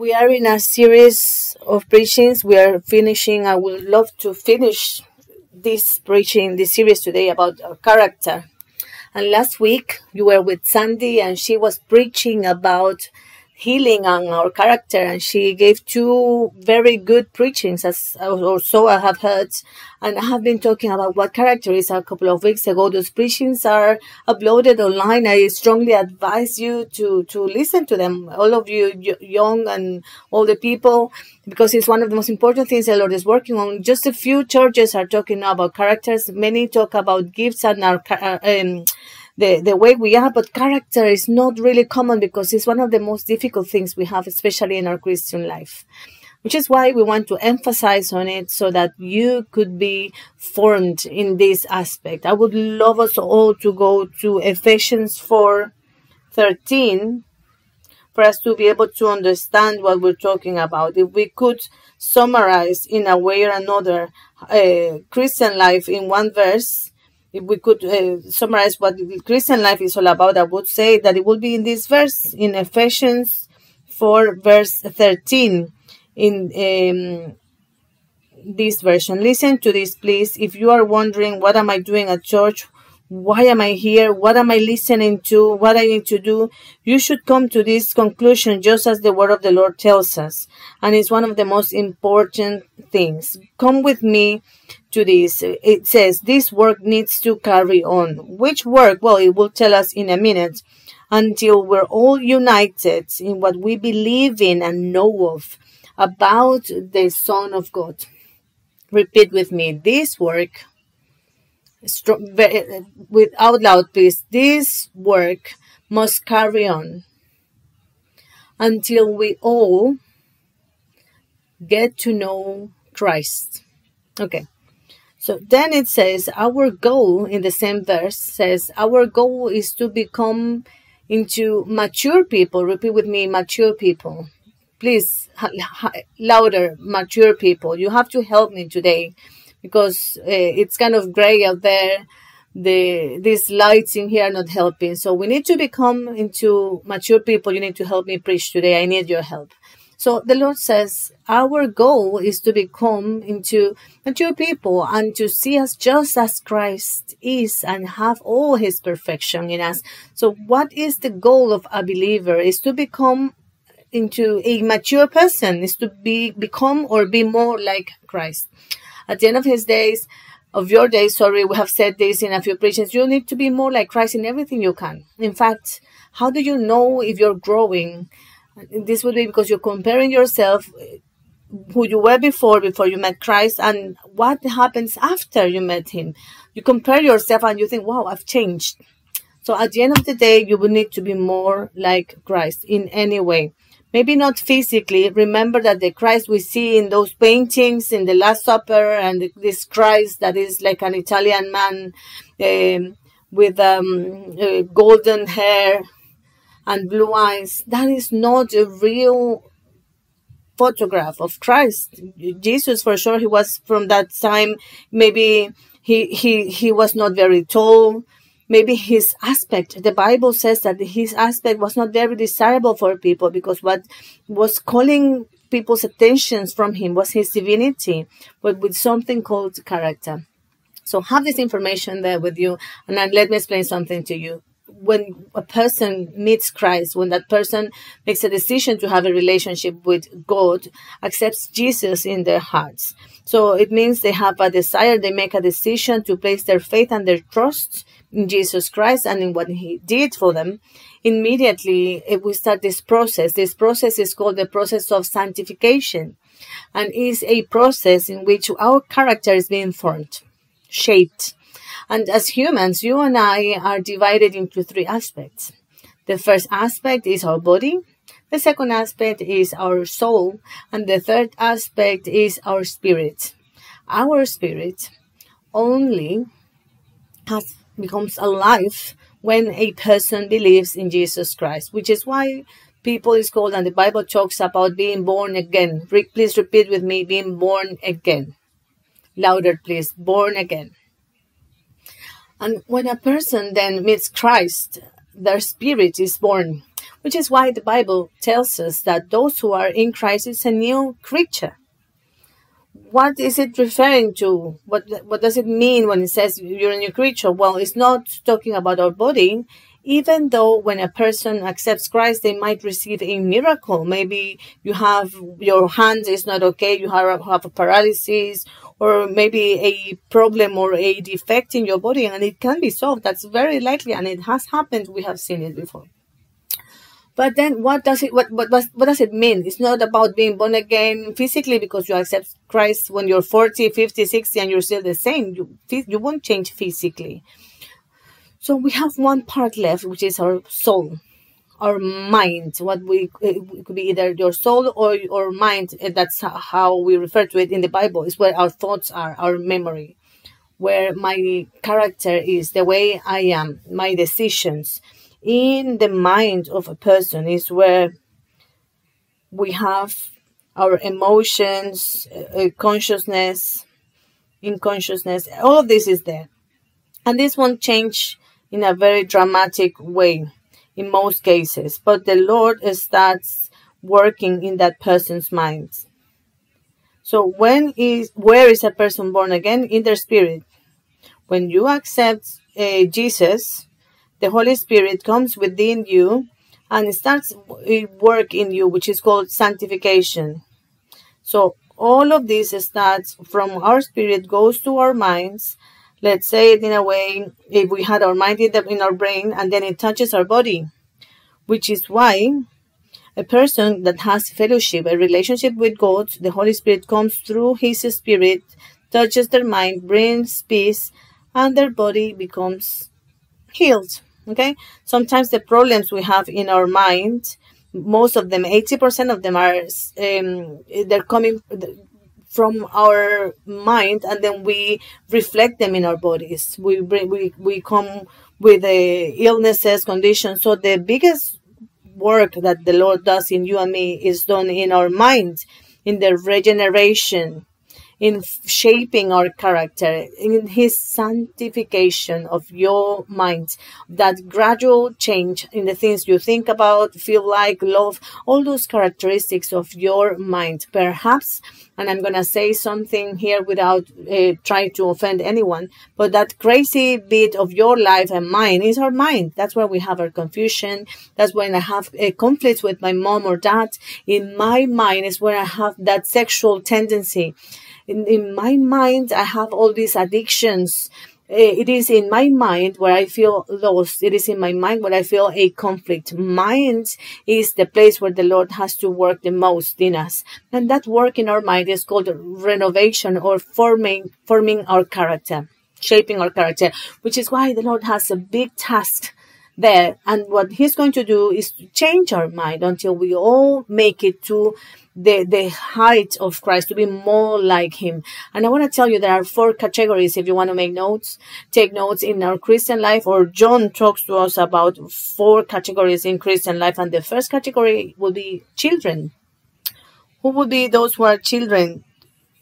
We are in a series of preachings. We are finishing. I would love to finish this preaching, this series today about our character. And last week you were with Sandy and she was preaching about healing on our character and she gave two very good preachings as or so I have heard. And I have been talking about what character is a couple of weeks ago. Those preachings are uploaded online. I strongly advise you to to listen to them all of you young and all the people because it's one of the most important things the Lord is working on. Just a few churches are talking about characters. Many talk about gifts and our uh, um, the, the way we are, but character is not really common because it's one of the most difficult things we have, especially in our Christian life. Which is why we want to emphasize on it so that you could be formed in this aspect. I would love us all to go to Ephesians 4 13 for us to be able to understand what we're talking about. If we could summarize in a way or another uh, Christian life in one verse, if we could uh, summarize what Christian life is all about, I would say that it will be in this verse in Ephesians 4, verse 13. In um, this version, listen to this, please. If you are wondering, what am I doing at church? Why am I here? What am I listening to? What I need to do? You should come to this conclusion just as the word of the Lord tells us. And it's one of the most important things. Come with me to this. It says this work needs to carry on. Which work? Well, it will tell us in a minute until we're all united in what we believe in and know of about the Son of God. Repeat with me. This work out loud, please. This work must carry on until we all get to know Christ. Okay. So then it says, our goal in the same verse says, our goal is to become into mature people. Repeat with me, mature people. Please, louder, mature people. You have to help me today because uh, it's kind of gray out there. The these lights in here are not helping. So we need to become into mature people. You need to help me preach today. I need your help. So the Lord says our goal is to become into mature people and to see us just as Christ is and have all his perfection in us. So what is the goal of a believer is to become into a mature person is to be become or be more like Christ at the end of his days, of your days, sorry, we have said this in a few preachings, you need to be more like Christ in everything you can. In fact, how do you know if you're growing? This would be because you're comparing yourself uh, who you were before, before you met Christ, and what happens after you met Him. You compare yourself and you think, wow, I've changed. So at the end of the day, you will need to be more like Christ in any way maybe not physically. Remember that the Christ we see in those paintings in the Last Supper and this Christ that is like an Italian man um, with um, uh, golden hair and blue eyes, that is not a real photograph of Christ. Jesus, for sure, he was from that time. Maybe he he he was not very tall maybe his aspect the bible says that his aspect was not very desirable for people because what was calling people's attentions from him was his divinity but with something called character so have this information there with you and then let me explain something to you when a person meets Christ, when that person makes a decision to have a relationship with God, accepts Jesus in their hearts. So it means they have a desire, they make a decision to place their faith and their trust in Jesus Christ and in what He did for them, immediately eh, we start this process. This process is called the process of sanctification and is a process in which our character is being formed, shaped. And as humans, you and I are divided into three aspects. The first aspect is our body. The second aspect is our soul. And the third aspect is our spirit. Our spirit only has becomes alive when a person believes in Jesus Christ, which is why people is called and the Bible talks about being born again. Re- please repeat with me being born again. Louder, please. Born again. And when a person then meets Christ, their spirit is born. which is why the Bible tells us that those who are in Christ is a new creature. What is it referring to? What what does it mean when it says you're a new creature? Well, it's not talking about our body, even though when a person accepts Christ, they might receive a miracle. Maybe you have your hand is not okay, you have, have a paralysis, or maybe a problem or a defect in your body, and it can be solved. That's very likely, and it has happened. We have seen it before. But then what does it what, what, what does it mean? It's not about being born again physically because you accept Christ when you're 40, 50, 60 and you're still the same. You you won't change physically. So we have one part left, which is our soul, our mind. What we it could be either your soul or your mind. That's how we refer to it in the Bible. Is where our thoughts are, our memory, where my character is, the way I am, my decisions. In the mind of a person is where we have our emotions, uh, consciousness, in consciousness. All of this is there, and this won't change in a very dramatic way in most cases, but the Lord starts working in that person's mind. So when is where is a person born again in their spirit? When you accept uh, Jesus, the Holy Spirit comes within you and starts work in you, which is called sanctification. So all of this starts from our spirit, goes to our minds, let's say it in a way if we had our mind in, in our brain and then it touches our body which is why a person that has fellowship a relationship with god the holy spirit comes through his spirit touches their mind brings peace and their body becomes healed okay? Sometimes the problems we have in our mind most of them 80% of them are um, they're coming from our mind and then we reflect them in our bodies. We bring we, we come with the illnesses conditions. So the biggest work that the lord does in you and me is done in our minds in the regeneration in shaping our character, in his sanctification of your mind, that gradual change in the things you think about, feel like, love, all those characteristics of your mind. Perhaps, and I'm going to say something here without uh, trying to offend anyone, but that crazy bit of your life and mine is our mind. That's where we have our confusion. That's when I have a conflict with my mom or dad. In my mind is where I have that sexual tendency in, in my mind, I have all these addictions. Eh, it is in my mind where I feel lost. It is in my mind where I feel a conflict. Mind is the place where the Lord has to work the most in us. And that work in our mind is called renovation or forming, forming our character, shaping our character, which is why the Lord has a big task there. And what he's going to do is to change our mind until we all make it to the, the height of Christ, to be more like him. And I want to tell you there are four categories if you want to make notes, take notes in our Christian life, or John talks to us about four categories in Christian life. And the first category will be children. Who would be those who are children?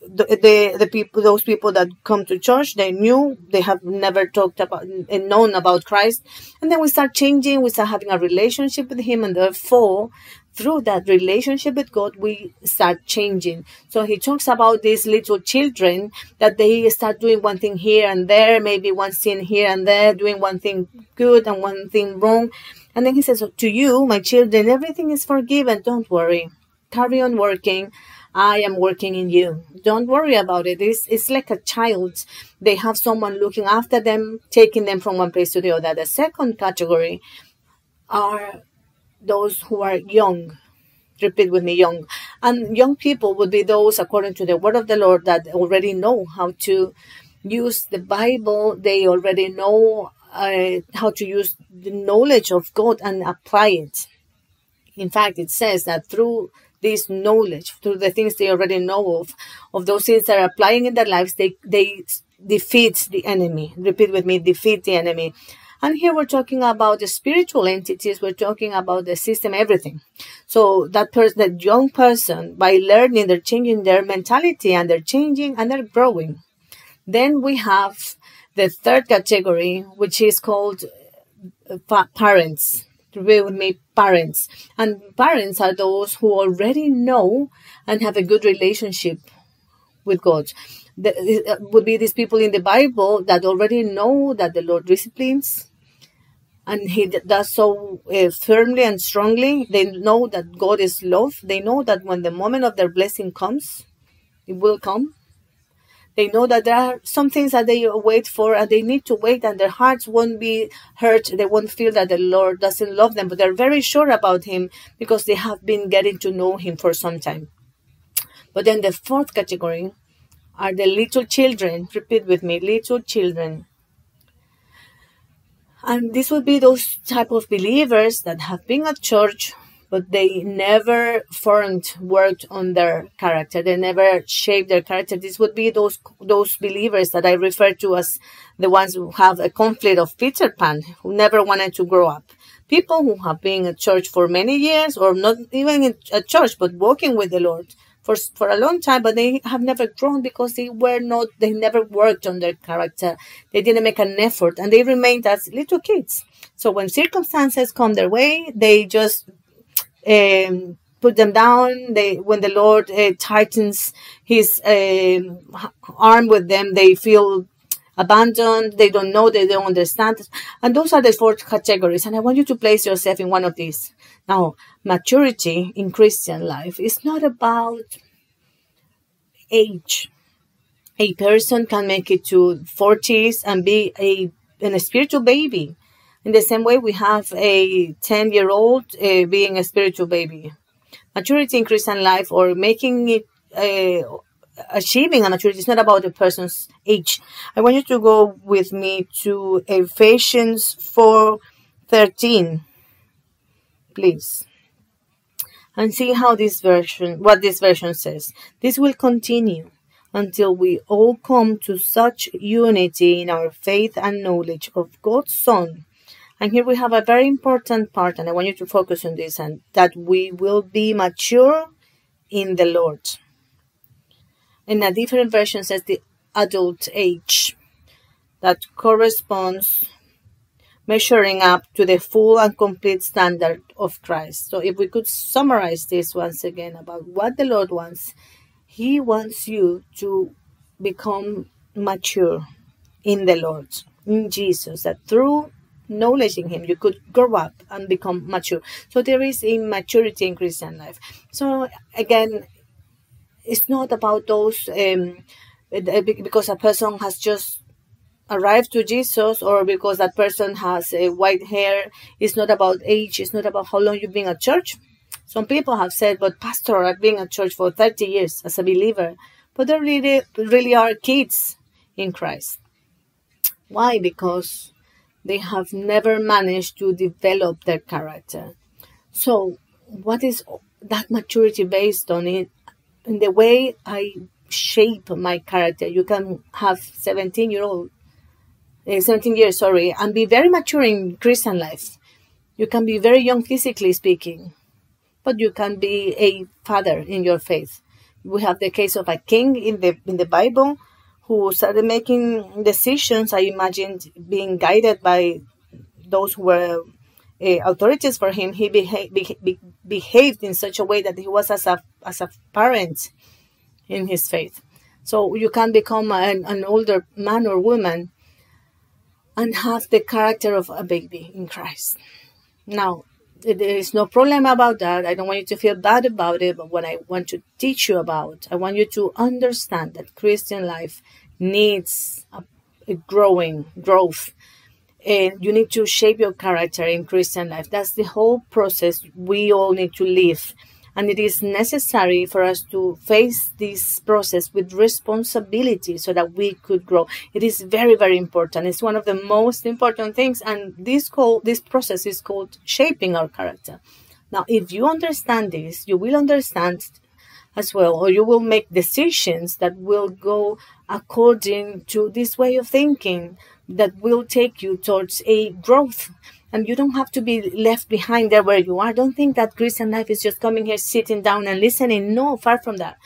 the, the the people those people that come to church they knew they have never talked about and known about christ and then we start changing we start having a relationship with him and therefore through that relationship with god we start changing so he talks about these little children that they start doing one thing here and there maybe one sin here and there doing one thing good and one thing wrong and then he says oh, to you my children everything is forgiven don't worry carry on working I am working in you. Don't worry about it. It's, it's like a child. They have someone looking after them, taking them from one place to the other. The second category are those who are young. Repeat with me, young. And young people would be those, according to the word of the Lord, that already know how to use the Bible. They already know uh, how to use the knowledge of God and apply it. In fact, it says that through this knowledge through the things they already know of, of those things that are applying in their lives, they, they defeat the enemy. Repeat with me, defeat the enemy. And here we're talking about the spiritual entities. We're talking about the system, everything. So that person, that young person, by learning, they're changing their mentality and they're changing and they're growing. Then we have the third category, which is called uh, parents repeat with me parents and parents are those who already know and have a good relationship with god the, uh, would be these people in the bible that already know that the lord disciplines and he does so uh, firmly and strongly they know that god is love they know that when the moment of their blessing comes it will come they know that there are some things that they wait for and they need to wait and their hearts won't be hurt. They won't feel that the Lord doesn't love them, but they're very sure about Him because they have been getting to know Him for some time. But then the fourth category are the little children. Repeat with me little children. And this would be those type of believers that have been at church but they never formed worked on their character they never shaped their character this would be those those believers that i refer to as the ones who have a conflict of peter pan who never wanted to grow up people who have been at church for many years or not even at church but walking with the lord for, for a long time but they have never grown because they were not they never worked on their character they didn't make an effort and they remained as little kids so when circumstances come their way they just um, put them down. They, when the Lord uh, tightens His um, arm with them, they feel abandoned. They don't know. They don't understand. And those are the four categories. And I want you to place yourself in one of these. Now, maturity in Christian life is not about age. A person can make it to 40s and be a, a spiritual baby in the same way, we have a 10 year old uh, being a spiritual baby. Maturity in Christian life or making it uh, achieving a maturity is not about the person's age. I want you to go with me to Ephesians 4:13, please, and see how this version, what this version says. This will continue until we all come to such unity in our faith and knowledge of God's Son and here we have a very important part, and I want you to focus on this, and that we will be mature in the Lord. In a different version says the adult age that corresponds measuring up to the full and complete standard of Christ. So if we could summarize this once again about what the Lord wants, he wants you to become mature in the Lord, in Jesus, that through knowledge in him you could grow up and become mature so there is a maturity in christian life so again it's not about those um, because a person has just arrived to jesus or because that person has a white hair it's not about age it's not about how long you've been at church some people have said but pastor i've been at church for 30 years as a believer but they really really are kids in christ why because they have never managed to develop their character. So, what is that maturity based on? It in the way I shape my character. You can have 17 year old, uh, 17 years, sorry, and be very mature in Christian life. You can be very young physically speaking, but you can be a father in your faith. We have the case of a king in the in the Bible who started making decisions. I imagined being guided by those who were uh, authorities for him. He beha- be- behaved in such a way that he was as a as a parent in his faith. So you can become an, an older man or woman and have the character of a baby in Christ. Now, there is no problem about that. I don't want you to feel bad about it, but what I want to teach you about, I want you to understand that Christian life needs a, a growing growth. And you need to shape your character in Christian life. That's the whole process we all need to live. And it is necessary for us to face this process with responsibility so that we could grow. It is very, very important. It's one of the most important things. And this call, this process is called shaping our character. Now, if you understand this, you will understand as well, or you will make decisions that will go according to this way of thinking that will take you towards a growth. And you don't have to be left behind there where you are. Don't think that Christian life is just coming here, sitting down and listening. No, far from that.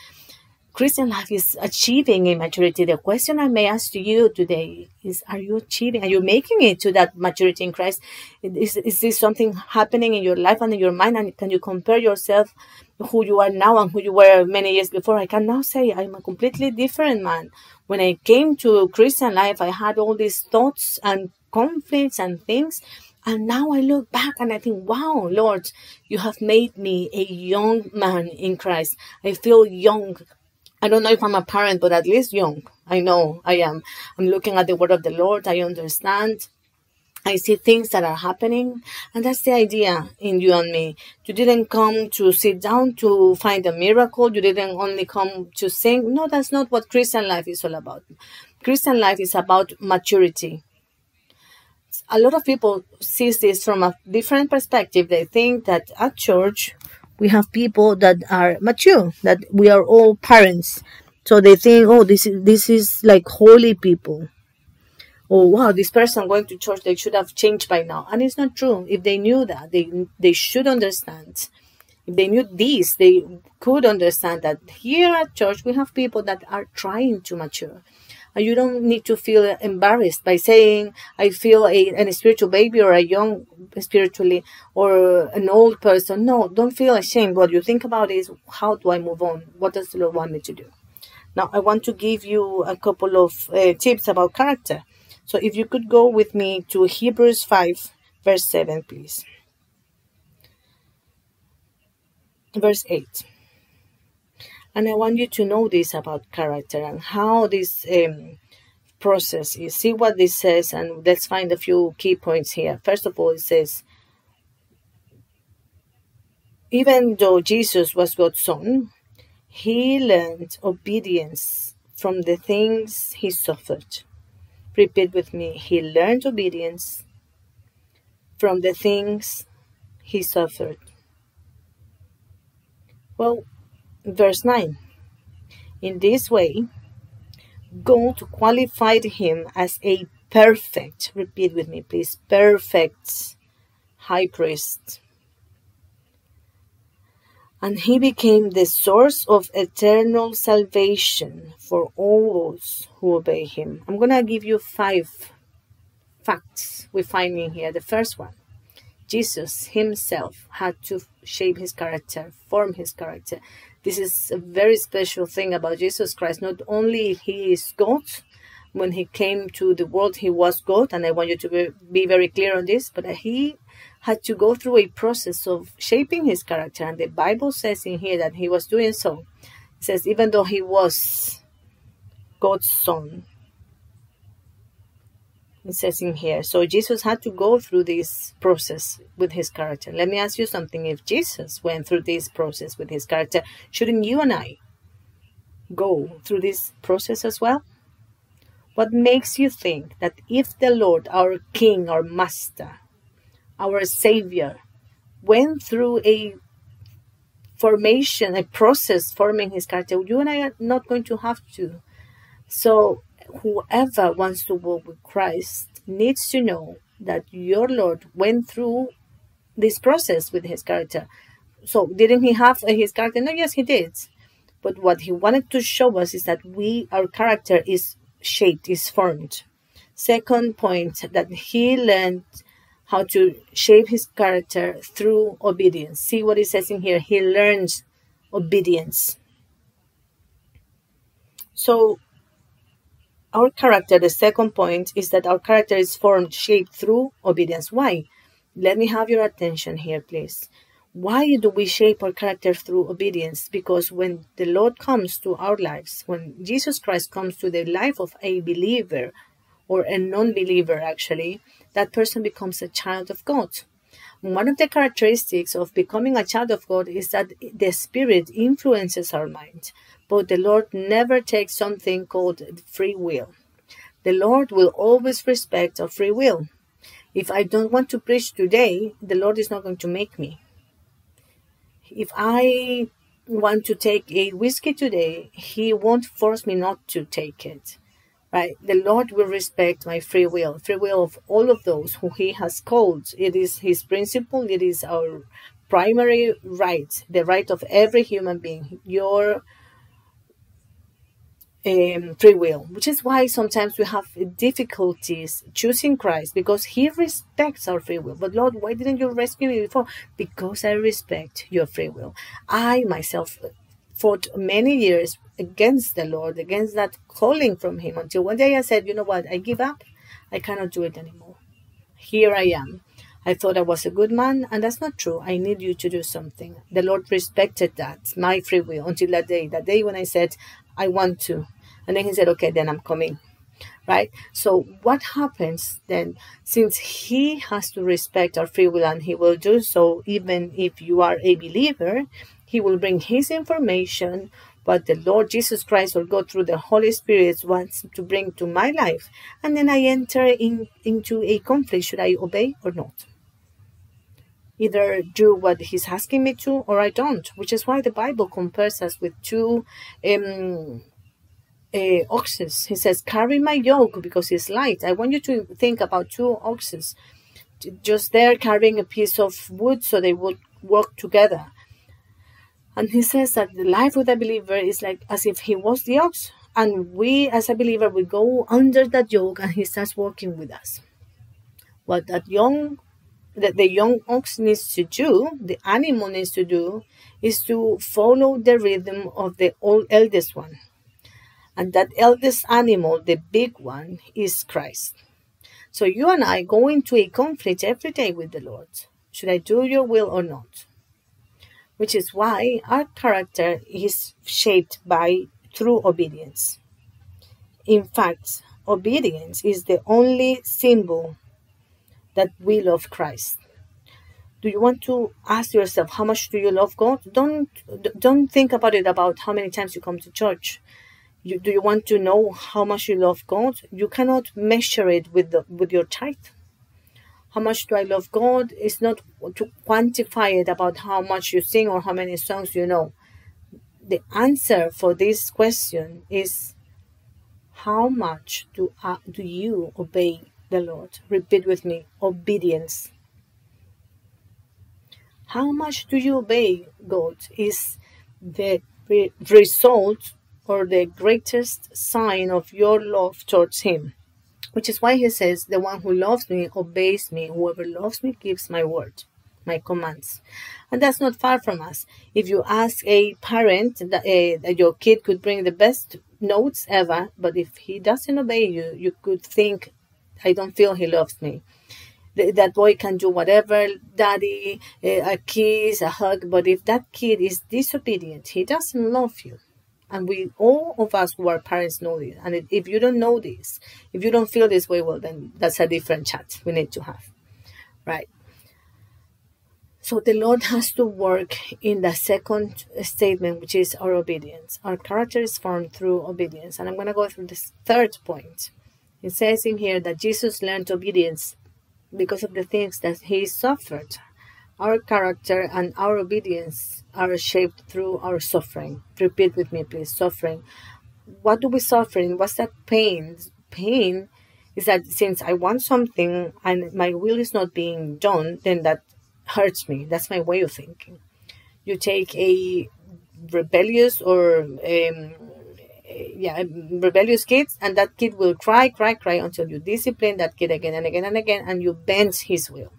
Christian life is achieving a maturity. The question I may ask to you today is Are you achieving? Are you making it to that maturity in Christ? Is, is this something happening in your life and in your mind? And can you compare yourself, who you are now and who you were many years before? I can now say I'm a completely different man. When I came to Christian life, I had all these thoughts and conflicts and things. And now I look back and I think, wow, Lord, you have made me a young man in Christ. I feel young I don't know if I'm a parent, but at least young. I know I am. I'm looking at the word of the Lord. I understand. I see things that are happening. And that's the idea in you and me. You didn't come to sit down to find a miracle. You didn't only come to sing. No, that's not what Christian life is all about. Christian life is about maturity. A lot of people see this from a different perspective. They think that at church, we have people that are mature, that we are all parents. So they think, oh, this is this is like holy people. Oh wow, this person going to church, they should have changed by now. And it's not true. If they knew that, they they should understand. If they knew this, they could understand that here at church we have people that are trying to mature you don't need to feel embarrassed by saying i feel a, a spiritual baby or a young spiritually or an old person. No don't feel ashamed. What you think about is how do i move on? What does the lord want me to do? Now i want to give you a couple of uh, tips about character. So if you could go with me to hebrews 5 verse 7 please. Verse 8 and I want you to know this about character and how this um, process is. See what this says, and let's find a few key points here. First of all, it says, even though Jesus was God's son, he learned obedience from the things he suffered. Repeat with me. He learned obedience from the things he suffered. Well, Verse 9 In this way, God qualified him as a perfect, repeat with me, please, perfect high priest. And he became the source of eternal salvation for all those who obey him. I'm going to give you five facts we find in here. The first one Jesus himself had to shape his character, form his character. This is a very special thing about Jesus Christ. Not only he is God, when he came to the world, he was God, and I want you to be, very clear on this, but he had to go through a process of shaping his character. And the Bible says in here that he was doing so. It says, even though he was God's son, it says in here. So Jesus had to go through this process with his character. Let me ask you something. If Jesus went through this process with his character, shouldn't you and I go through this process as well? What makes you think that if the Lord, our King, our Master, our Savior, went through a formation, a process forming his character, you and I are not going to have to? So whoever wants to walk with Christ needs to know that your Lord went through this process with his character. So, didn't he have his character? No, yes, he did. But what he wanted to show us is that we, our character is shaped, is formed. Second point, that he learned how to shape his character through obedience. See what he says in here. He learns obedience. So our character, the second point is that our character is formed, shaped through obedience. Why? Let me have your attention here, please. Why do we shape our character through obedience? Because when the Lord comes to our lives, when Jesus Christ comes to the life of a believer or a non believer, actually, that person becomes a child of God. One of the characteristics of becoming a child of God is that the Spirit influences our mind but the Lord never takes something called free will. The Lord will always respect our free will. If I don't want to preach today, the Lord is not going to make me. If I want to take a whiskey today, He won't force me not to take it. Right? The Lord will respect my free will, free will of all of those who He has called. It is His principle, it is our primary right, the right of every human being. Your um, free will, which is why sometimes we have difficulties choosing Christ because He respects our free will. But Lord, why didn't you rescue me before? Because I respect your free will. I myself fought many years against the Lord, against that calling from Him until one day I said, you know what, I give up. I cannot do it anymore. Here I am. I thought I was a good man, and that's not true. I need you to do something. The Lord respected that, my free will, until that day. That day when I said, I want to. And then He said, okay, then I'm coming. Right? So, what happens then, since He has to respect our free will and He will do so, even if you are a believer, He will bring His information but the Lord Jesus Christ will go through the Holy Spirit wants to bring to my life. And then I enter in, into a conflict. Should I obey or not? Either do what he's asking me to or I don't, which is why the Bible compares us with two um, uh, oxes. He says, Carry my yoke because it's light. I want you to think about two oxes just there carrying a piece of wood so they would work together. And he says that the life with a believer is like as if he was the ox, and we as a believer we go under that yoke and he starts working with us. What that young that the young ox needs to do, the animal needs to do, is to follow the rhythm of the old eldest one. And that eldest animal, the big one, is Christ. So you and I go into a conflict every day with the Lord. Should I do your will or not? which is why our character is shaped by true obedience. In fact, obedience is the only symbol that we love Christ. Do you want to ask yourself how much do you love God? Don't don't think about it about how many times you come to church. You, do you want to know how much you love God? You cannot measure it with the, with your tithe how much do I love God It's not to quantify it about how much you sing or how many songs you know. The answer for this question is how much do, do you obey the Lord? Repeat with me obedience. How much do you obey God is the re- result or the greatest sign of your love towards Him which is why he says, The one who loves me obeys me. Whoever loves me gives my word, my commands. And that's not far from us. If you ask a parent that, uh, that your kid could bring the best notes ever, but if he doesn't obey you, you could think, I don't feel he loves me. that boy can do whatever, daddy, a kiss, a hug, but if that kid is disobedient, he doesn't love you and we all of us who are parents know this. And if you don't know this if you don't feel this way well then that's a different chat we need to have right? So the lord has to work in the second statement which is our obedience. Our character is formed through obedience. And i'm going to go through this third point. It says in here that jesus learned obedience because of the things that he suffered. Our character and our obedience are shaped through our suffering. Repeat with me, please. Suffering. What do we suffer? What's that pain? Pain is that since I want something and my will is not being done, then that hurts me. That's my way of thinking. You take a rebellious or um, yeah rebellious kids and that kid will cry cry cry until you discipline that kid again and again and again and you bend his will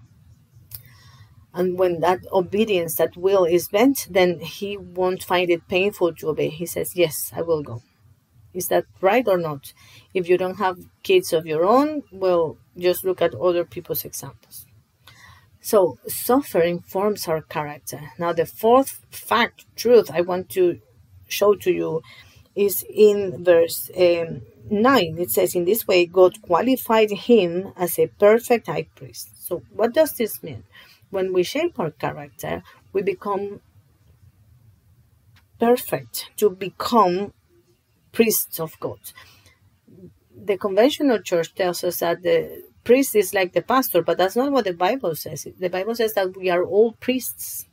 and when that obedience, that will is bent, then he won't find it painful to obey. He says, Yes, I will go. Is that right or not? If you don't have kids of your own, well, just look at other people's examples. So, suffering forms our character. Now, the fourth fact, truth, I want to show to you is in verse um, 9. It says, In this way, God qualified him as a perfect high priest. So, what does this mean? When we shape our character, we become perfect to become priests of God. The conventional church tells us that the priest is like the pastor, but that's not what the Bible says. The Bible says that we are all priests.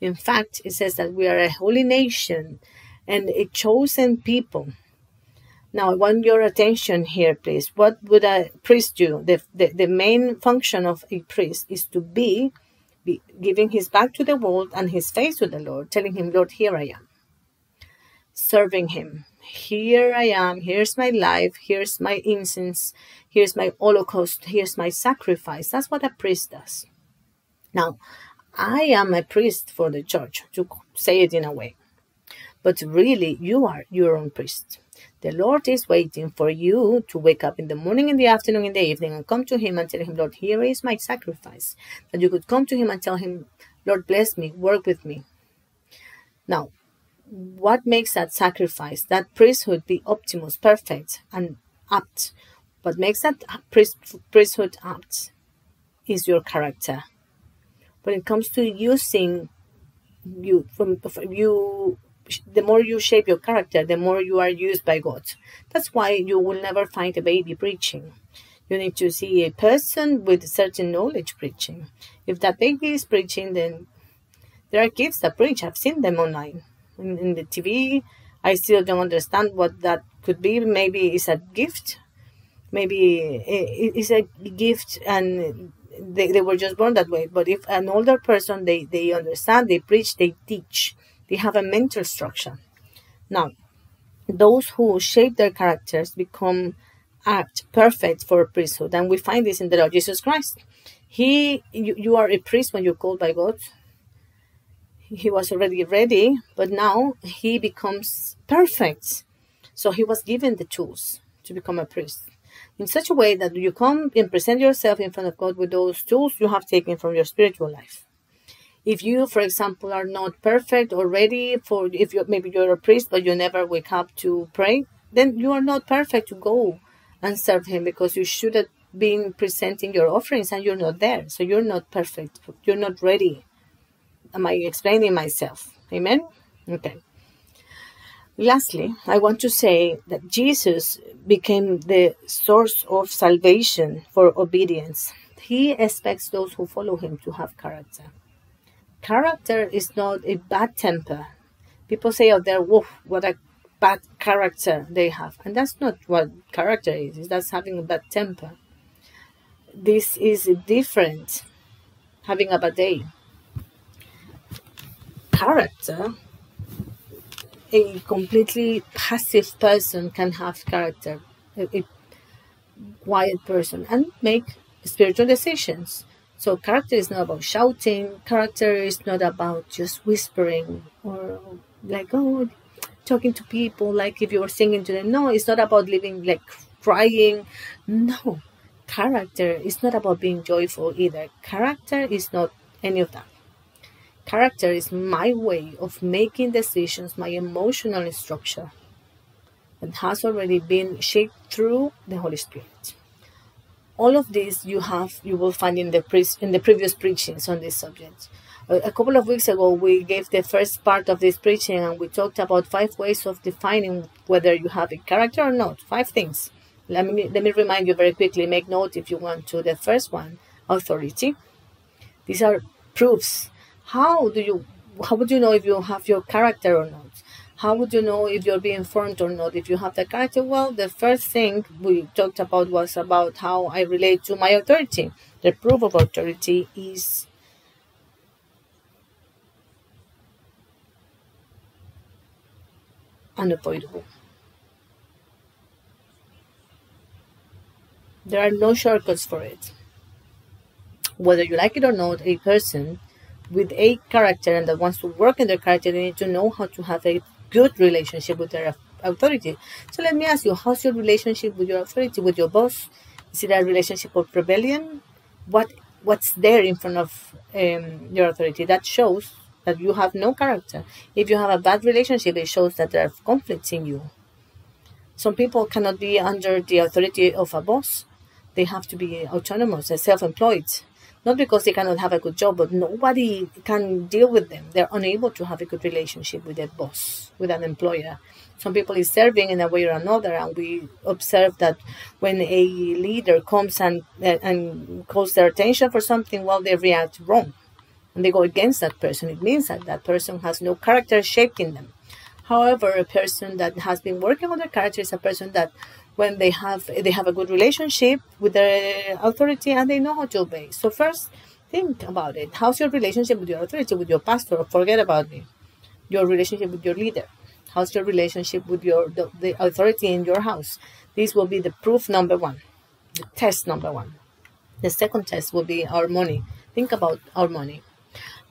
In fact, it says that we are a holy nation and a chosen people. Now, I want your attention here, please. What would a priest do? The, the, the main function of a priest is to be be giving his back to the world and his face to the Lord, telling him, Lord, here I am. Serving him. here I am, here's my life, here's my incense, here's my holocaust, here's my sacrifice. That's what a priest does. Now, I am a priest for the church, to say it in a way. But really, you are your own priest. The Lord is waiting for you to wake up in the morning, in the afternoon, in the evening, and come to Him and tell Him, Lord, here is my sacrifice. That you could come to Him and tell Him, Lord, bless me, work with me. Now, what makes that sacrifice, that priesthood be optimus, perfect, and apt? What makes that priest, priesthood apt is your character. When it comes to using you from you the more you shape your character, the more you are used by God. That's why you will never find a baby preaching. You need to see a person with certain knowledge preaching. If that baby is preaching, then there are kids that preach. I've seen them online in, in the TV. I still don't understand what that could be. Maybe it's a gift. Maybe it's a gift and they, they were just born that way. But if an older person, they, they understand, they preach, they teach, they have a mental structure. Now, those who shape their characters become act perfect for a priesthood. And we find this in the Lord Jesus Christ. He, you, you are a priest when you're called by God he was already ready, but now he becomes perfect. So he was given the tools to become a priest in such a way that you come and present yourself in front of God with those tools you have taken from your spiritual life. If you, for example, are not perfect or ready for, if you maybe you're a priest but you never wake up to pray, then you are not perfect to go and serve Him because you should have been presenting your offerings and you're not there. So you're not perfect. You're not ready Am I explaining myself? Amen? Okay. Lastly, I want to say that Jesus became the source of salvation for obedience. He expects those who follow him to have character. Character is not a bad temper. People say out there, whoa, what a bad character they have. And that's not what character is, that's having a bad temper. This is different, having a bad day character, a completely passive person can have character, a, a quiet person, and make spiritual decisions. So, character is not about shouting, character is not about just whispering or like, oh, talking to people like if you were singing to them. No, it's not about living like crying. No, character is not about being joyful either. Character is not any of that. Character is my way of making decisions, my emotional structure and has already been shaped through the Holy Spirit. All of this you have you will find in the pre- in the previous preachings on this subject. A, couple of weeks ago, we gave the first part of this preaching, and we talked about five ways of defining whether you have a character or not. Five things. Let me let me remind you very quickly. Make note if you want to. The first one, authority. These are proofs how do you how would you know if you have your character or not how would you know if you're being formed or not? If you have the character well the first thing we talked about was about how i relate to my authority. The proof of authority is unavoidable. There are no shortcuts for it. Whether you like it or not a person with a character and that wants to work in their character, they need to know how to have a good relationship with their authority. So let me ask you, how's your relationship with your authority, with your boss? Is it a relationship of rebellion? What what's there in front of um, your authority? That shows that you have no character. If you have a bad relationship, it shows that there are conflicts in you. Some people cannot be under the authority of a boss. They have to be autonomous and self-employed not because they cannot have a good job, but nobody can deal with them. They're unable to have a good relationship with their boss, with an employer. Some people is serving in a way or another, and we observe that when a leader comes and and calls their attention for something, well, they react wrong, and they go against that person. It means that that person has no character shaped in them. However, a person that has been working on their character is a person that when they have they have a good relationship with their authority and they know how to obey. So first, think about it. How's your relationship with your authority, with your pastor? Forget about me. Your relationship with your leader. How's your relationship with your the, the authority in your house? This will be the proof number one, the test number one. The second test will be our money. Think about our money.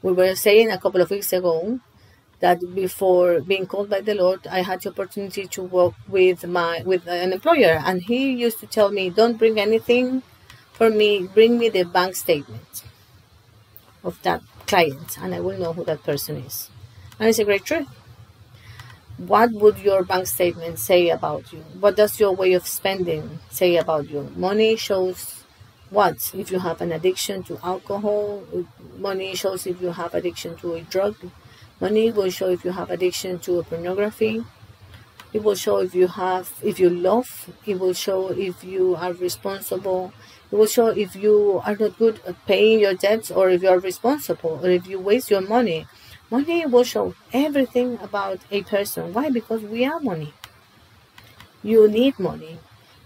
We were saying a couple of weeks ago that before being called by the Lord, I had the opportunity to work with my with an employer, and he used to tell me, "Don't bring anything for me. Bring me the bank statement of that client, and I will know who that person is." And it's a great truth. What would your bank statement say about you? What does your way of spending say about you? Money shows what? If you have an addiction to alcohol, money shows if you have addiction to a drug Money will show if you have addiction to pornography. It will show if you have, if you love. It will show if you are responsible. It will show if you are not good at paying your debts or if you are responsible or if you waste your money. Money will show everything about a person. Why? Because we are money. You need money.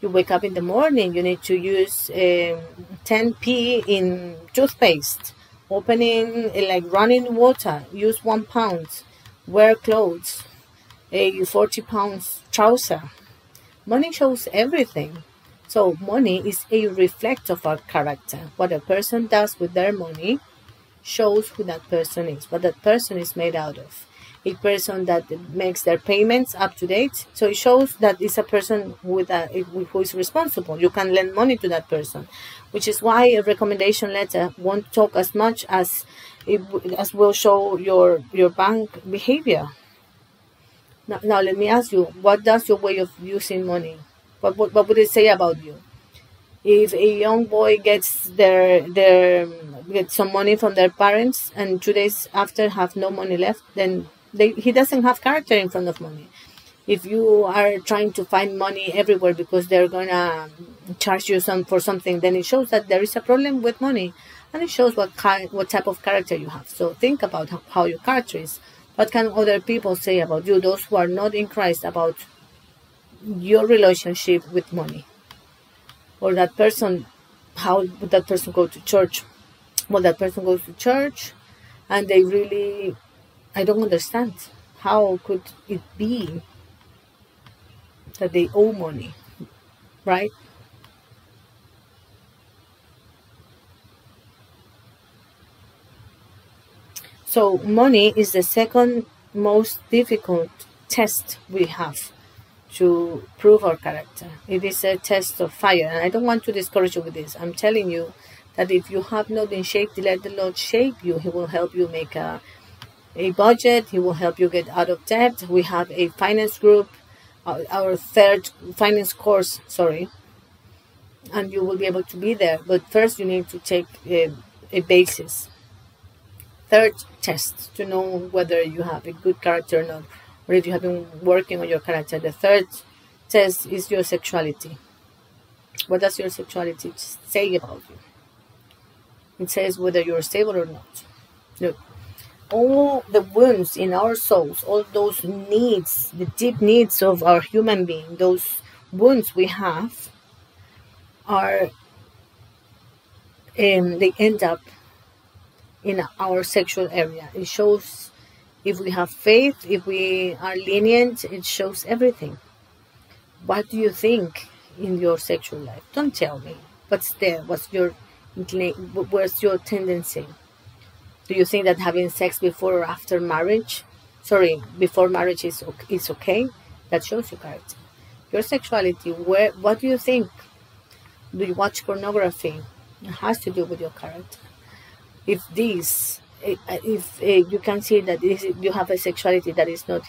You wake up in the morning, you need to use um, 10p in toothpaste opening eh, like running water use one pound wear clothes a 40 pounds trouser money shows everything so money is a reflect of our character what a person does with their money shows who that person is what that person is made out of a person that makes their payments up to date. So it shows that it's a person with a, who is responsible. You can lend money to that person, which is why a recommendation letter won't talk as much as it as will show your your bank behavior. Now, now let me ask you, what does your way of using money? What, what, what would it say about you? If a young boy gets their their get some money from their parents and two days after have no money left, then they, he doesn't have character in front of money. If you are trying to find money everywhere because they're gonna charge you some for something, then it shows that there is a problem with money, and it shows what kind, what type of character you have. So think about how, how your character is. What can other people say about you? Those who are not in Christ about your relationship with money, or that person, how would that person go to church? Well, that person goes to church, and they really I don't understand. How could it be that they owe money, right? So, money is the second most difficult test we have to prove our character. It is a test of fire, and I don't want to discourage you with this. I'm telling you that if you have not been shaped, let the Lord shape you. He will help you make a a budget. He will help you get out of debt. We have a finance group, Uh, our third finance course, sorry, and you will be able to be there. But first, you need to take a, a basis. Third test to know whether you have a good character or not, or if you have been working on your character. The third test is your sexuality. What does your sexuality say about you? It says whether you're stable or not. Look, all the wounds in our souls, all those needs, the deep needs of our human being, those wounds we have, are um, they end up in our sexual area. It shows if we have faith, if we are lenient, it shows everything. What do you think in your sexual life? Don't tell me. What's there? What's your where's your tendency? Do you think that having sex before or after marriage sorry before marriage is is okay? That shows your character your sexuality where what do you think? Do you watch pornography? It has to do with your character. If this eh, if uh, you can see that you have a sexuality that is not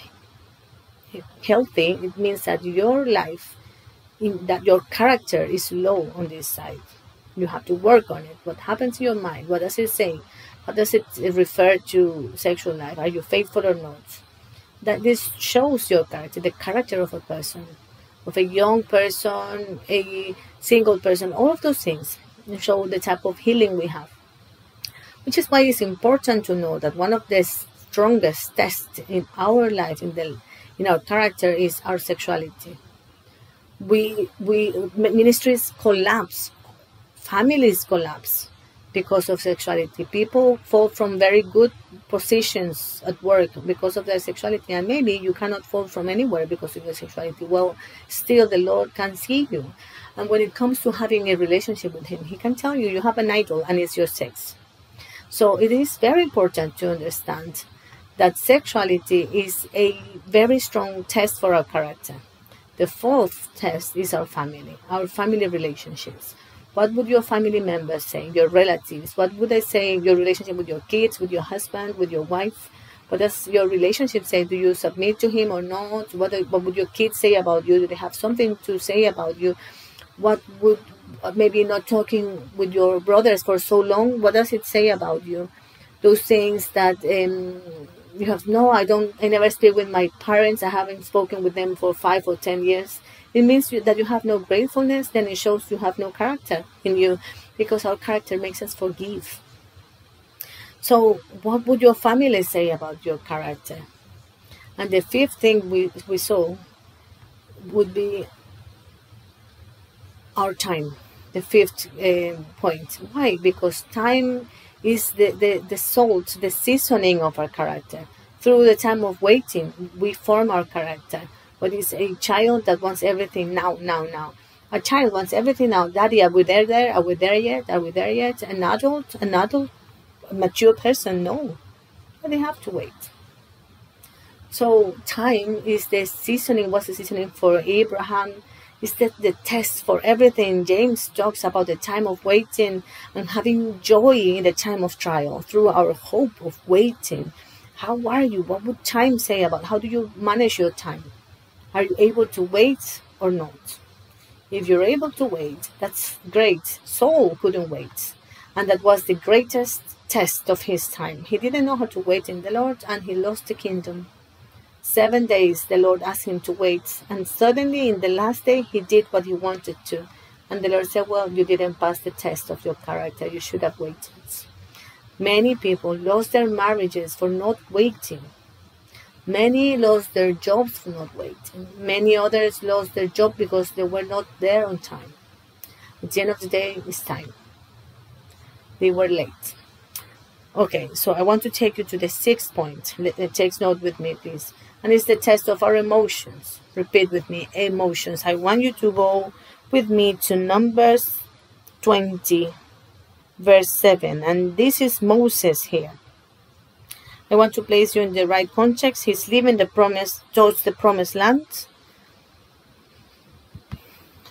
healthy it means that your life in that your character is low on this side. You have to work on it. What happens in your mind? What does it say how does it refer to sexual life? Are you faithful or not? That this shows your character, the character of a person, of a young person, a single person, all of those things show the type of healing we have. Which is why it's important to know that one of the strongest tests in our life, in the in our character, is our sexuality. We we ministries collapse, families collapse because of sexuality. People fall from very good positions at work because of their sexuality, and maybe you cannot fall from anywhere because of your sexuality. Well, still the Lord can see you. And when it comes to having a relationship with Him, He can tell you you have an idol and it's your sex. So it is very important to understand that sexuality is a very strong test for our character. The fourth test is our family, our family relationships. What would your family members say, your relatives? What would they say, your relationship with your kids, with your husband, with your wife? What does your relationship say? Do you submit to him or not? What, what would your kids say about you? Do they have something to say about you? What would maybe not talking with your brothers for so long? What does it say about you? Those things that um, you have no, I don't, I never speak with my parents. I haven't spoken with them for five or ten years it means that you have no gratefulness, then it shows you have no character in you because our character makes us forgive. So, what would your family say about your character? And the fifth thing we, we saw would be our time, the fifth uh, point. Why? Because time is the, the, the salt, the seasoning of our character. Through the time of waiting, we form our character but it's a child that wants everything now, now, now. A child wants everything now. Daddy, are we there? There? Are we there yet? Are we there yet? An adult, an adult, A mature person, no. But they have to wait. So time is the seasoning. What's the seasoning for Abraham? Is that the test for everything? James talks about the time of waiting and having joy in the time of trial through our hope of waiting. How are you? What would time say about how do you manage your time? Are you able to wait or not? If you're able to wait, that's great. Saul couldn't wait. And that was the greatest test of his time. He didn't know how to wait in the Lord and he lost the kingdom. Seven days the Lord asked him to wait, and suddenly in the last day he did what he wanted to. And the Lord said, Well, you didn't pass the test of your character, you should have waited. Many people lost their marriages for not waiting. Many lost their jobs for not waiting. Many others lost their job because they were not there on time. At the end of the day, it's time. They were late. Okay, so I want to take you to the sixth point. Uh, take note with me, please. And it's the test of our emotions. Repeat with me emotions. I want you to go with me to Numbers 20, verse 7. And this is Moses here. I want to place you in the right context. He's leaving the promise towards the promised land.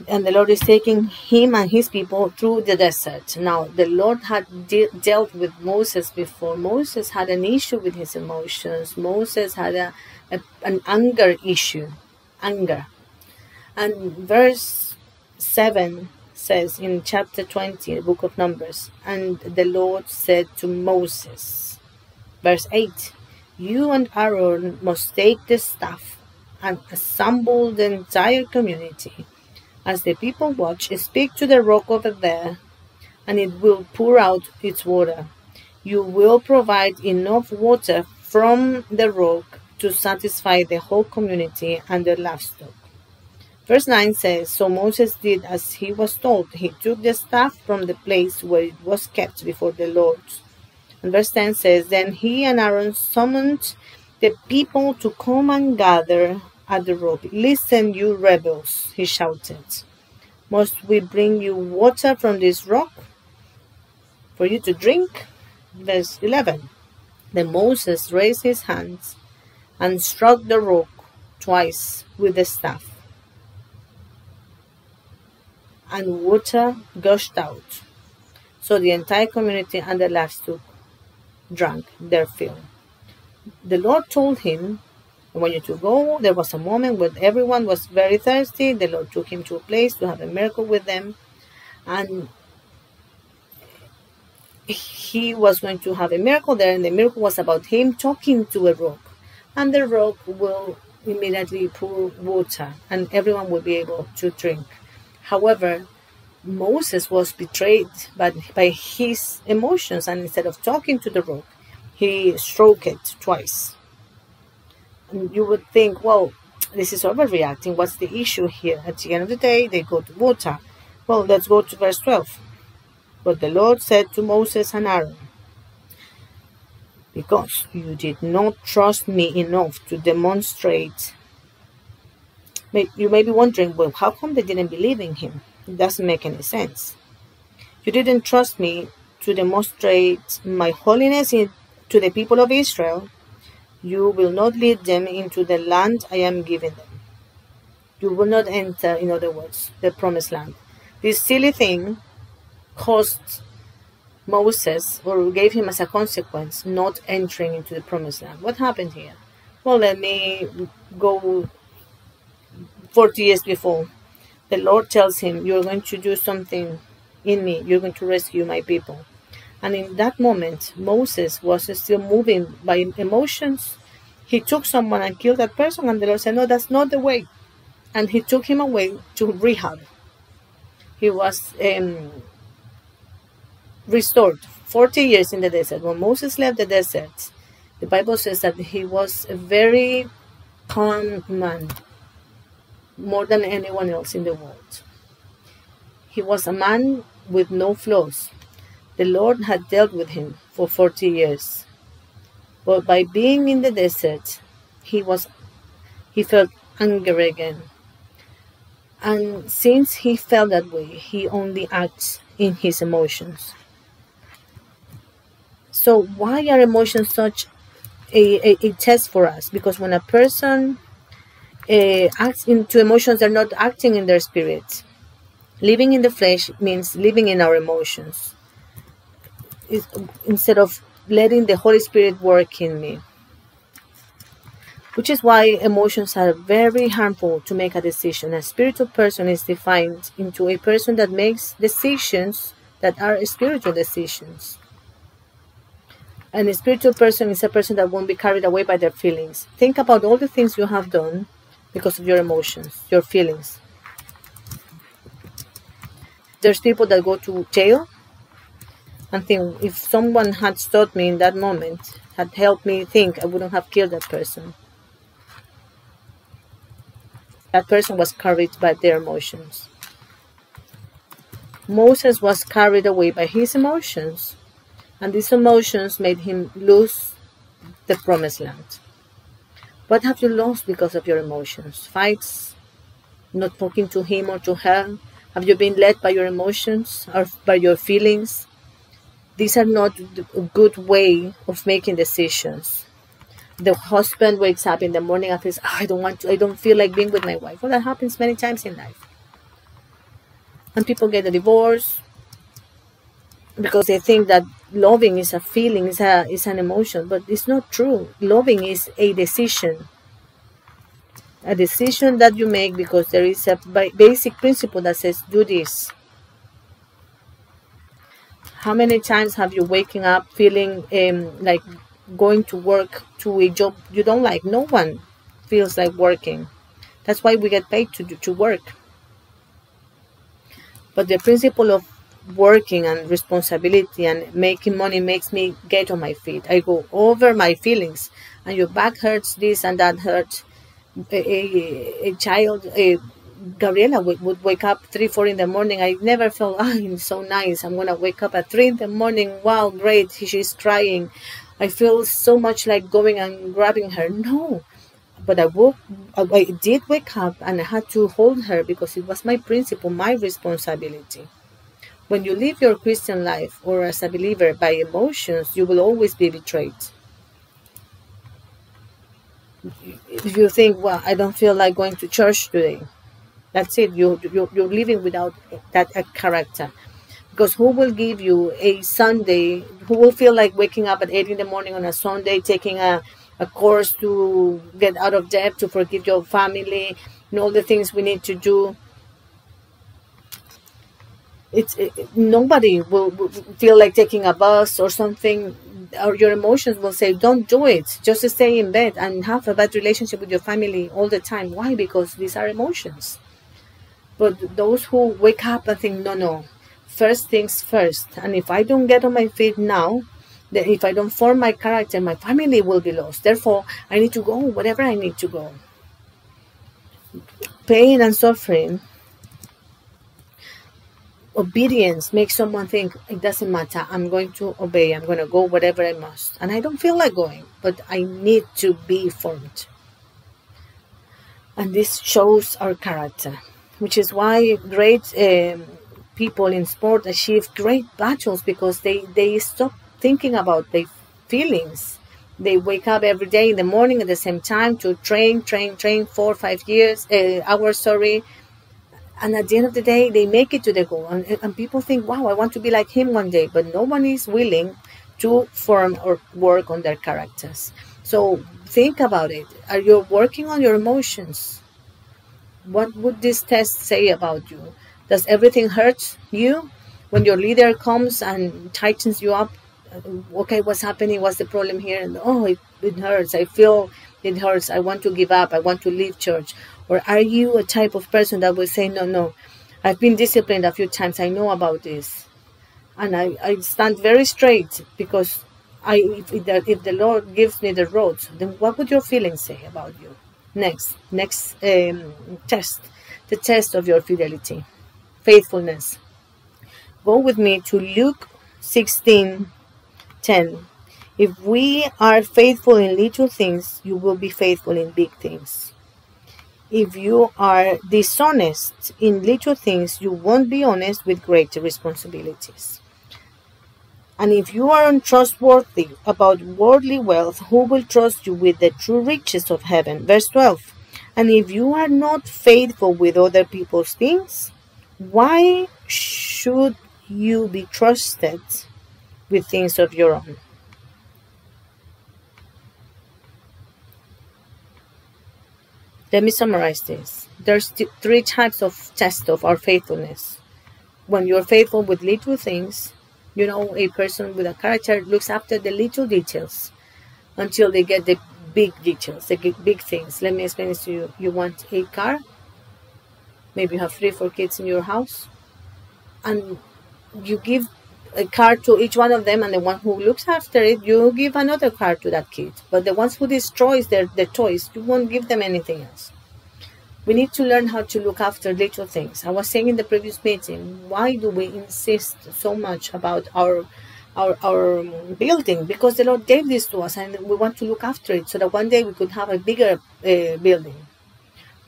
And the Lord is taking him and his people through the desert. Now, the Lord had de- dealt with Moses before. Moses had an issue with his emotions. Moses had a, a an anger issue. Anger. And verse 7 says in chapter 20, the book of Numbers, and the Lord said to Moses, Verse 8 You and Aaron must take the staff and assemble the entire community. As the people watch, speak to the rock over there, and it will pour out its water. You will provide enough water from the rock to satisfy the whole community and the livestock. Verse 9 says So Moses did as he was told. He took the staff from the place where it was kept before the Lord verse 10 says, Then he and Aaron summoned the people to come and gather at the rock. Listen, you rebels, he shouted. Must we bring you water from this rock for you to drink? Verse 11. Then Moses raised his hands and struck the rock twice with the staff. And water gushed out. So the entire community and the livestock drank their fill. The Lord told him, I want you to go. There was a moment when everyone was very thirsty. The Lord took him to a place to have a miracle with them. And he was going to have a miracle there, and the miracle was about him talking to a rock. And the rock will immediately pour water, and everyone will be able to drink. However, Moses was betrayed by, by his emotions, and instead of talking to the rock, he stroked it twice. And you would think, well, this is overreacting. What's the issue here? At the end of the day, they go to water. Well, let's go to verse 12. But the Lord said to Moses and Aaron, Because you did not trust me enough to demonstrate. You may be wondering, well, how come they didn't believe in him? It doesn't make any sense. You didn't trust me to demonstrate my holiness in, to the people of Israel. You will not lead them into the land I am giving them. You will not enter, in other words, the promised land. This silly thing cost Moses, or gave him as a consequence, not entering into the promised land. What happened here? Well, let me go 40 years before. The Lord tells him, You're going to do something in me, you're going to rescue my people. And in that moment, Moses was still moving by emotions. He took someone and killed that person, and the Lord said, No, that's not the way. And he took him away to rehab. He was um, restored 40 years in the desert. When Moses left the desert, the Bible says that he was a very calm man, more than anyone else in the world. He was a man with no flaws. The Lord had dealt with him for 40 years. But by being in the desert, he was he felt anger again. And since he felt that way, he only acts in his emotions. So why are emotions such a, a, a test for us? Because when a person uh, acts into emotions, they're not acting in their spirit. Living in the flesh means living in our emotions it, instead of letting the Holy Spirit work in me. Which is why emotions are very harmful to make a decision. A spiritual person is defined into a person that makes decisions that are spiritual decisions. And a spiritual person is a person that won't be carried away by their feelings. Think about all the things you have done because of your emotions, your feelings. There's people that go to jail and think if someone had stopped me in that moment, had helped me think, I wouldn't have killed that person. That person was carried by their emotions. Moses was carried away by his emotions and these emotions made him lose the promised land. What have you lost because of your emotions? Fights? Not talking to him or to her? Have you been led by your emotions or by your feelings? These are not a good way of making decisions. The husband wakes up in the morning and says, oh, I don't want to, I don't feel like being with my wife. Well, that happens many times in life. And people get a divorce because they think that loving is a feeling, is a is an emotion, but it's not true. Loving is a decision. A decision that you make because there is a basic principle that says do this. How many times have you waking up feeling um, like going to work to a job you don't like? No one feels like working. That's why we get paid to to work. But the principle of working and responsibility and making money makes me get on my feet. I go over my feelings, and your back hurts, this and that hurts. A, a, a child, a, Gabriela would, would wake up three, four in the morning. I never felt, ah, oh, so nice. I'm gonna wake up at three in the morning. Wow, great. She's crying. I feel so much like going and grabbing her. No, but I woke, I did wake up and I had to hold her because it was my principle, my responsibility. When you live your Christian life or as a believer by emotions, you will always be betrayed. If you think, well, I don't feel like going to church today, that's it. You, you, you're living without that character. Because who will give you a Sunday? Who will feel like waking up at 8 in the morning on a Sunday, taking a, a course to get out of debt, to forgive your family, and all the things we need to do? It's it, nobody will, will, feel like taking a bus or something. Or your emotions will say don't do it. Just stay in bed and have a bad relationship with your family all the time. Why? Because these are emotions. But those who wake up and think no no. First things first. And if i don't get on my feet now then if i don't form my character my family will be lost. Therefore i need to go whatever i need to go. Pain and suffering obedience makes someone think it doesn't matter. I'm going to obey. I'm going to go whatever i must. And i don't feel like going but i need to be formed. And this shows our character which is why great um, people in sport achieve great battles because they they stop thinking about their feelings. They wake up every day in the morning at the same time to train train train four five years uh, hours sorry and at the end of the day they make it to the goal. And, and people think wow i want to be like him one day. But no one is willing to form or work on their characters. So think about it. Are you working on your emotions? What would this test say about you? Does everything hurt you? When your leader comes and tightens you up uh, okay what's happening? What's the problem here? And oh it, it hurts. I feel it hurts. I want to give up. I want to leave church or are you a type of person that will say no no i've been disciplined a few times i know about this. And i, I stand very straight because i if, if the lord gives me the roads then what would your feelings say about you? Next next um, test the test of your fidelity faithfulness. Go with me to luke 16 10 if we are faithful in little things, you will be faithful in big things. If you are dishonest in little things, you won't be honest with greater responsibilities. And if you are untrustworthy about worldly wealth, who will trust you with the true riches of heaven? Verse 12. And if you are not faithful with other people's things, why should you be trusted with things of your own? Let me summarize this. There's three types of test of our faithfulness. When you're faithful with little things, you know, a person with a character looks after the little details until they get the big details, the big things. Let me explain this to you. You want a car, maybe you have three, four kids in your house, and you give a car to each one of them, and the one who looks after it, you give another car to that kid. But the ones who destroys their, their toys, you won't give them anything else. We need to learn how to look after little things. I was saying in the previous meeting, why do we insist so much about our our our building? Because the Lord gave this to us, and we want to look after it so that one day we could have a bigger uh, building.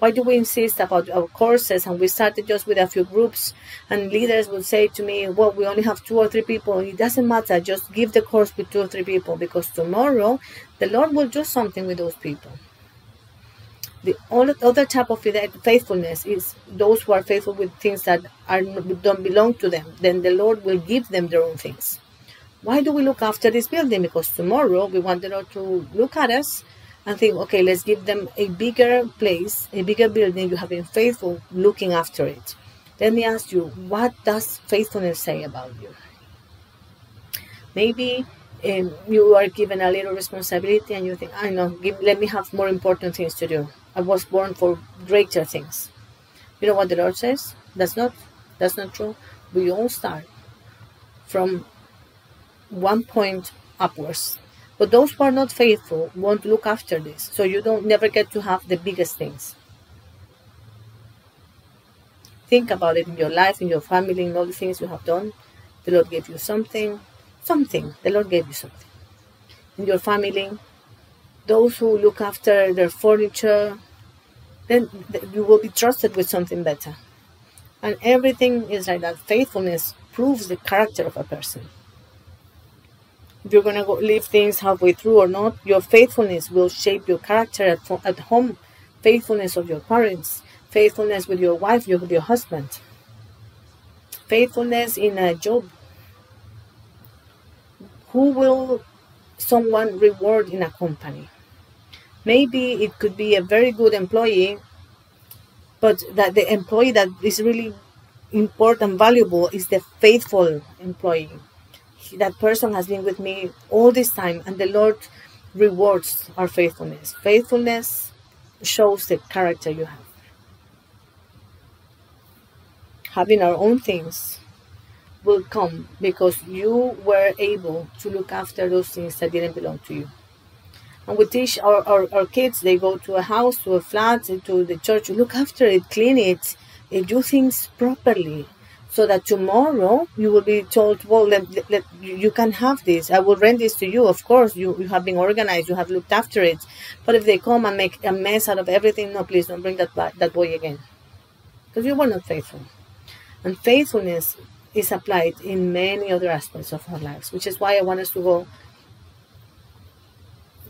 Why do we insist about our courses? And we started just with a few groups, and leaders would say to me, Well, we only have two or three people. It doesn't matter. Just give the course with two or three people because tomorrow the Lord will do something with those people. The other type of faithfulness is those who are faithful with things that are don't belong to them. Then the Lord will give them their own things. Why do we look after this building? Because tomorrow we want the Lord to look at us and think, okay, let's give them a bigger place, a bigger building. You have been faithful looking after it. Let me ask you, what does faithfulness say about you? Maybe um, you are given a little responsibility and you think, I know, give, let me have more important things to do. I was born for greater things. You know what the Lord says? That's not that's not true. We all start from one point upwards. But those who are not faithful won't look after this. So you don't never get to have the biggest things. Think about it in your life, in your family, in all the things you have done. The Lord gave you something, something. The Lord gave you something. In your family, those who look after their furniture, then you will be trusted with something better. And everything is like that. Faithfulness proves the character of a person you're going to leave things halfway through or not, your faithfulness will shape your character at, at home, faithfulness of your parents, faithfulness with your wife, your, your husband, faithfulness in a job. Who will someone reward in a company? Maybe it could be a very good employee, but that the employee that is really important, valuable, is the faithful employee that person has been with me all this time, and the Lord rewards our faithfulness. Faithfulness shows the character you have. Having our own things will come because you were able to look after those things that didn't belong to you. And we teach our, our, our kids, they go to a house, to a flat, to the church, look after it, clean it, do things properly so that tomorrow you will be told, well, let, let, you can have this. I will rent this to you. Of course, you, you have been organized, you have looked after it. But if they come and make a mess out of everything, no, please don't bring that, that boy again. Because you were not faithful. And faithfulness is applied in many other aspects of our lives, which is why I want us to go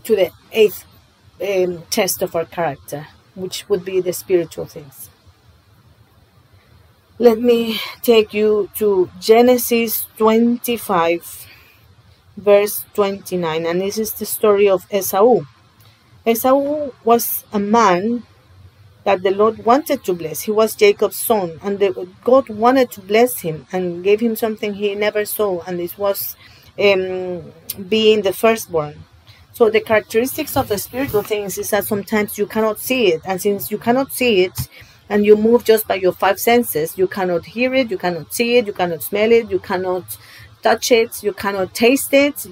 to the eighth um, test of our character, which would be the spiritual things. Let me take you to Genesis 25, verse 29, and this is the story of Esau. Esau was a man that the Lord wanted to bless. He was Jacob's son, and the, God wanted to bless him and gave him something he never saw, and this was um, being the firstborn. So the characteristics of the spiritual things is that sometimes you cannot see it, and since you cannot see it, and you move just by your five senses, you cannot hear it, you cannot see it, you cannot smell it, you cannot touch it, you cannot taste it,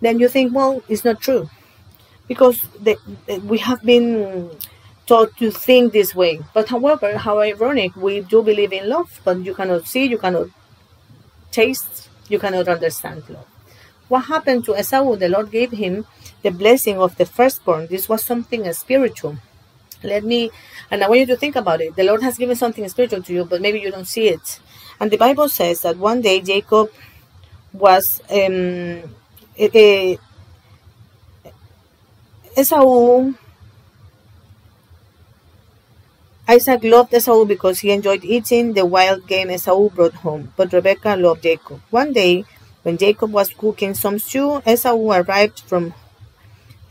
then you think, well, it's not true, because the, we have been taught to think this way. But however, how ironic, we do believe in love, but you cannot see, you cannot taste, you cannot understand love. What happened to Esau? The Lord gave him the blessing of the firstborn. This was something spiritual. Let me, and I want you to think about it. The Lord has given something spiritual to you, but maybe you don't see it. And the Bible says that one day Jacob was um, uh, Esau. Isaac loved Esau because he enjoyed eating the wild game Esau brought home, but Rebekah loved Jacob. One day, when Jacob was cooking some stew, Esau arrived from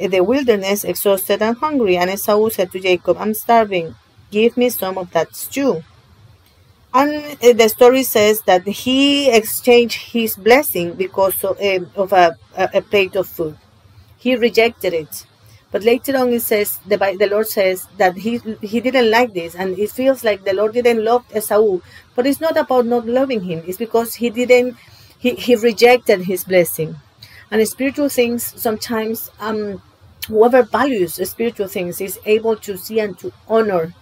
the wilderness exhausted and hungry, and Esau said to Jacob, I'm starving. Give me some of that stew. And uh, the story says that he exchanged his blessing because of, uh, of a, a, plate of food. He rejected it. But later on, it says the, the Lord says that he he didn't like this, and it feels like the Lord didn't love Esau. But it's not about not loving him; it's because he didn't he, he rejected his blessing. And spiritual things sometimes um whoever values spiritual things is able to see and to honor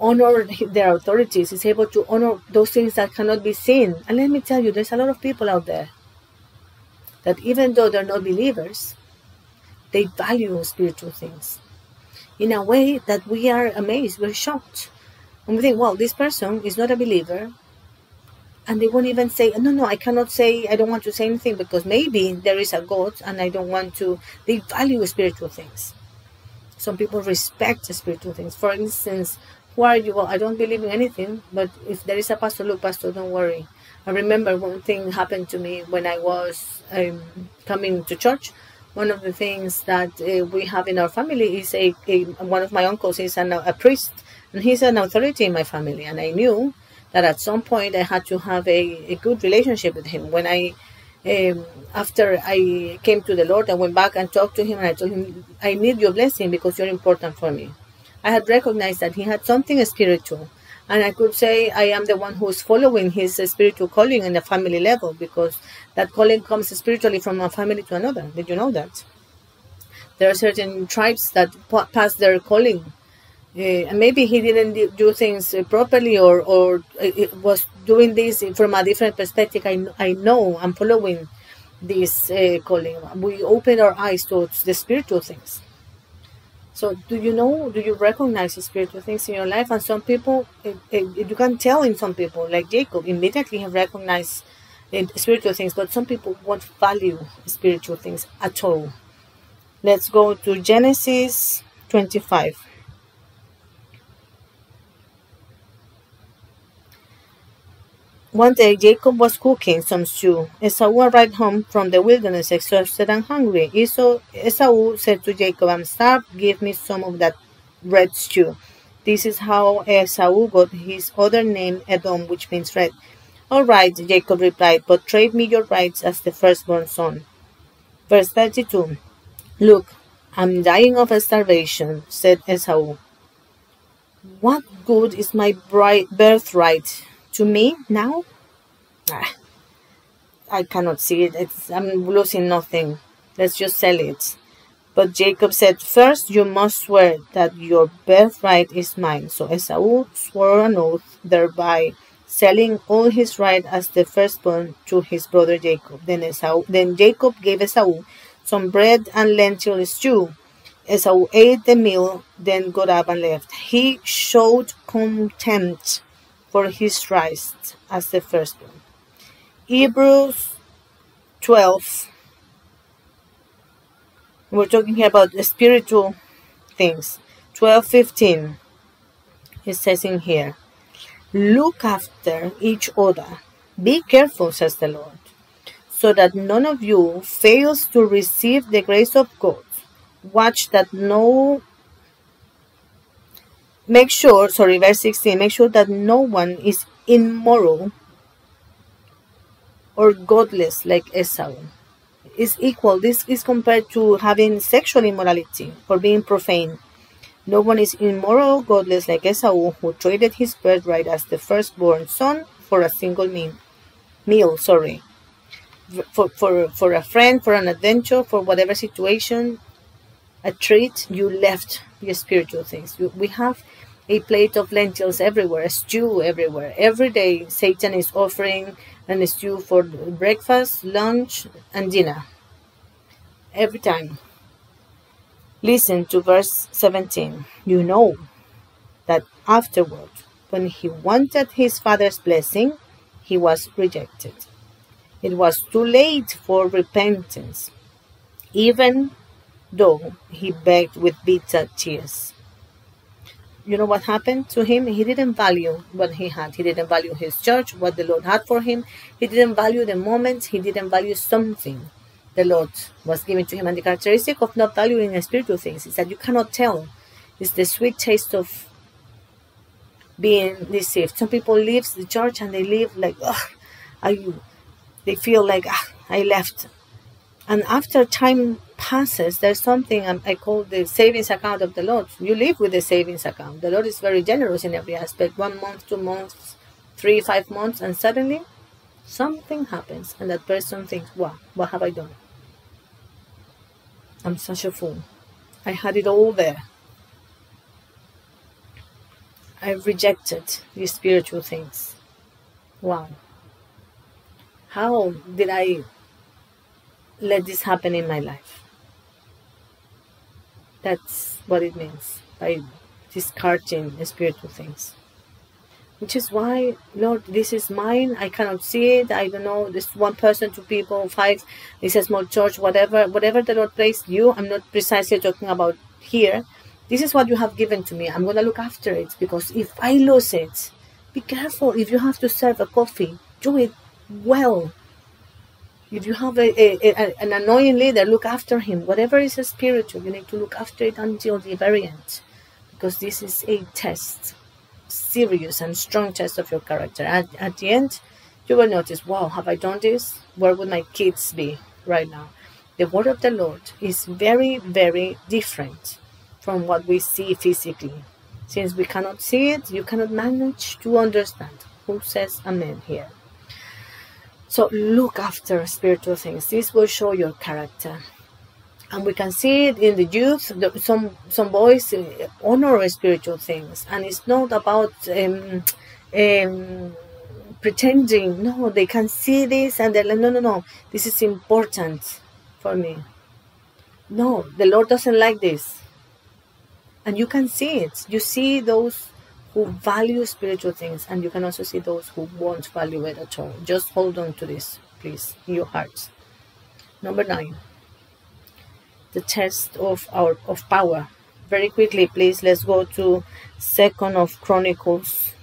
honor their authorities is able to honor those things that cannot be seen. And let me tell you there's a lot of people out there that even though they're not believers they value spiritual things in a way that we are amazed we're shocked. And we think well this person is not a believer and they won't even say no no i cannot say i don't want to say anything because maybe there is a god and i don't want to. They value spiritual things. Some people respect spiritual things. For instance who are you? Well i don't believe in anything but if there is a pastor look pastor don't worry. I remember one thing happened to me when i was um, coming to church. One of the things that uh, we have in our family is a, a one of my uncles is an, a priest and he's an authority in my family and i knew that at some point I had to have a, a good relationship with him. When I, um, after I came to the Lord, I went back and talked to him and I told him, I need your blessing because you're important for me. I had recognized that he had something spiritual. And I could say I am the one who is following his spiritual calling in the family level because that calling comes spiritually from one family to another. Did you know that? There are certain tribes that pass their calling uh, maybe he didn't do things properly or, or it was doing this from a different perspective. I, I know I'm following this uh, calling. We open our eyes towards the spiritual things. So, do you know, do you recognize the spiritual things in your life? And some people, uh, you can tell in some people, like Jacob, immediately have recognized spiritual things, but some people won't value spiritual things at all. Let's go to Genesis 25. One day Jacob was cooking some stew. Esau arrived home from the wilderness exhausted and hungry. Esau, Esau said to Jacob, I'm starved, give me some of that red stew. This is how Esau got his other name Edom, which means red. All right, Jacob replied, but trade me your rights as the firstborn son. Verse 32 Look, I'm dying of starvation, said Esau. What good is my birthright to me now, ah, I cannot see it. It's, I'm losing nothing. Let's just sell it. But Jacob said, First you must swear that your birthright is mine. So Esau swore an oath, thereby selling all his right as the firstborn to his brother Jacob. Then Esau, then Jacob gave Esau some bread and lentil stew. Esau ate the meal, then got up and left. He showed contempt for his rights as the firstborn. Hebrews 12. We're talking here about spiritual things. 12:15. It says in here, "Look after each other. Be careful," says the Lord, "so that none of you fails to receive the grace of God. Watch that no Make sure, sorry, verse 16, make sure that no one is immoral or godless like Esau is equal. This is compared to having sexual immorality or being profane. No one is immoral, or godless like Esau, who traded his birthright as the firstborn son for a single meal. Meal, sorry. For, for, for a friend, for an adventure, for whatever situation, a treat, you left your spiritual things. We have a plate of lentils everywhere, a stew everywhere. Every day, Satan is offering an stew for breakfast, lunch, and dinner. Every time. Listen to verse 17. You know that afterward, when he wanted his father's blessing, he was rejected. It was too late for repentance, even though he begged with bitter tears you know what happened to him? He didn't value what he had. He didn't value his church, what the Lord had for him. He didn't value the moment. He didn't value something the Lord was giving to him. And the characteristic of not valuing spiritual things is that you cannot tell. It's the sweet taste of being deceived. Some people leave the church and they leave like, I, they feel like ah, I left. And after time passes, there's something um, I call the savings account of the Lord. You live with the savings account. The Lord is very generous in every aspect. One month, two months, three, five months, and suddenly something happens, and that person thinks, wow, what have I done? I'm such a fool. I had it all there. I rejected these spiritual things. Wow. How did I let this happen in my life? That's what it means by discarding spiritual things. Which is why, Lord, this is mine. I cannot see it. I don't know. This one person, two people, five. This is small church, whatever. Whatever the Lord placed you, I'm not precisely talking about here. This is what you have given to me. I'm going to look after it because if I lose it, be careful. If you have to serve a coffee, do it well. If you have a, a, a, an annoying leader, look after him. Whatever is spiritual, you need to look after it until the very end. Because this is a test, serious and strong test of your character. At, at the end, you will notice, wow, have I done this? Where would my kids be right now? The word of the Lord is very, very different from what we see physically. Since we cannot see it, you cannot manage to understand. Who says amen here? So look after spiritual things. This will show your character. And we can see it in the youth. Some some boys uh, honor spiritual things, and it's not about um, um, pretending. No, they can see this, and they're like, no, no, no. This is important for me. No, the Lord doesn't like this, and you can see it. You see those who value spiritual things, and you can also see those who won't value it at all. Just hold on to this, please, in your hearts. Number nine, the test of our of power. Very quickly, please. Let's go to Second of Chronicles,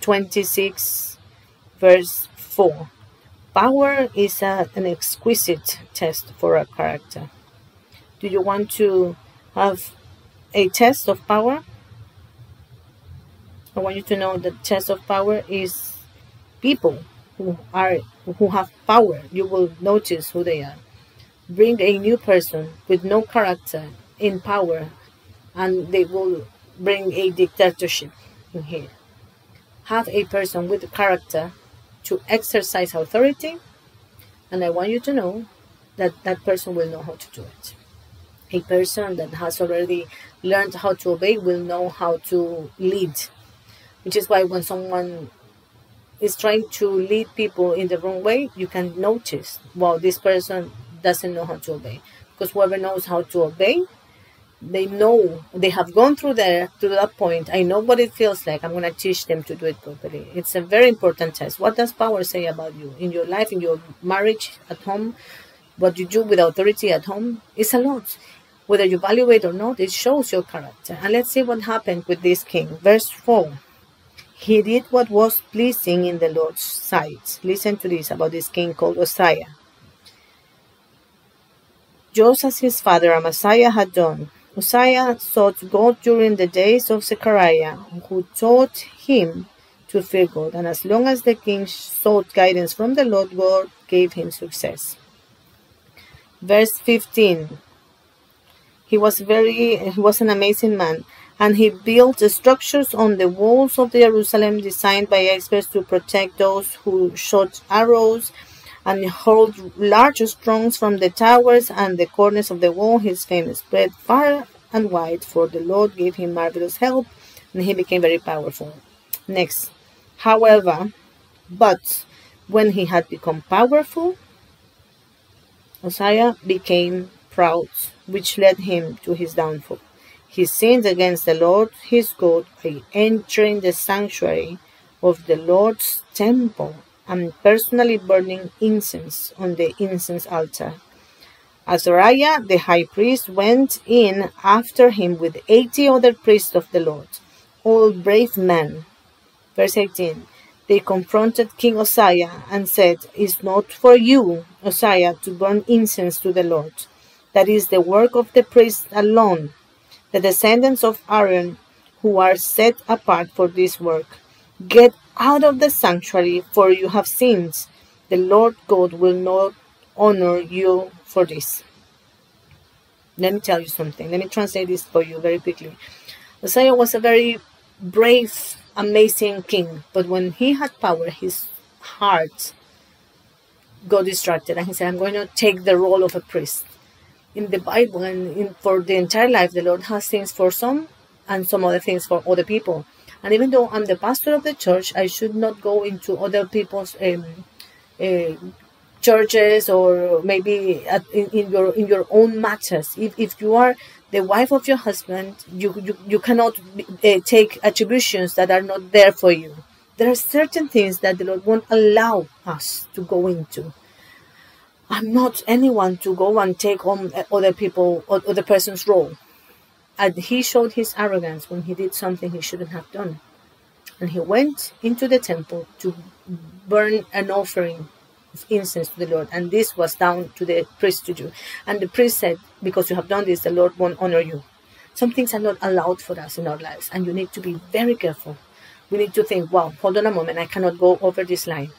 twenty-six, verse four. Power is a, an exquisite test for a character. Do you want to have a test of power? I want you to know that test of power is people who are who have power. You will notice who they are. Bring a new person with no character in power, and they will bring a dictatorship in here. Have a person with character to exercise authority, and I want you to know that that person will know how to do it. A person that has already learned how to obey will know how to lead which is why when someone is trying to lead people in the wrong way, you can notice, wow, this person doesn't know how to obey. Because whoever knows how to obey, they know they have gone through there to that point. I know what it feels like. I'm going to teach them to do it properly. It's a very important test. What does power say about you in your life, in your marriage, at home? What you do with authority at home is a lot. Whether you value it or not, it shows your character. And let's see what happened with this king. Verse 4 he did what was pleasing in the Lord's sight. Listen to this about this king called Uzziah. Just as his father Amaziah had done, Uzziah sought God during the days of Zechariah, who taught him to fear God. And as long as the king sought guidance from the Lord, God gave him success. Verse 15. He was very he was an amazing man and he built structures on the walls of Jerusalem designed by experts to protect those who shot arrows and hold large stones from the towers and the corners of the wall. His fame spread far and wide, for the Lord gave him marvelous help, and he became very powerful. Next, however, but when he had become powerful, Uzziah became proud, which led him to his downfall. He sinned against the Lord his God by entering the sanctuary of the Lord's temple and personally burning incense on the incense altar. Azariah the high priest went in after him with eighty other priests of the Lord, all brave men. Verse 18 They confronted King Uzziah and said, It's not for you, Uzziah, to burn incense to the Lord. That is the work of the priests alone the descendants of Aaron who are set apart for this work. Get out of the sanctuary, for you have sinned. The Lord God will not honor you for this. Let me tell you something. Let me translate this for you very quickly. Uzziah was a very brave, amazing king, but when he had power, his heart got distracted and he said, I'm going to take the role of a priest in the Bible and in, for the entire life, the Lord has things for some and some other things for other people. And even though I'm the pastor of the church, I should not go into other people's um, uh, churches or maybe at, in, in, your in your own matters. If, if you are the wife of your husband, you you, you cannot uh, take attributions that are not there for you. There are certain things that the Lord won't allow us to go into I'm not anyone to go and take on uh, other people or other person's role. And he showed his arrogance when he did something he shouldn't have done. And he went into the temple to burn an offering of incense to the Lord. And this was down to the priest to do. And the priest said, Because you have done this, the Lord won't honor you. Some things are not allowed for us in our lives, and you need to be very careful. We need to think, wow, hold on a moment, I cannot go over this line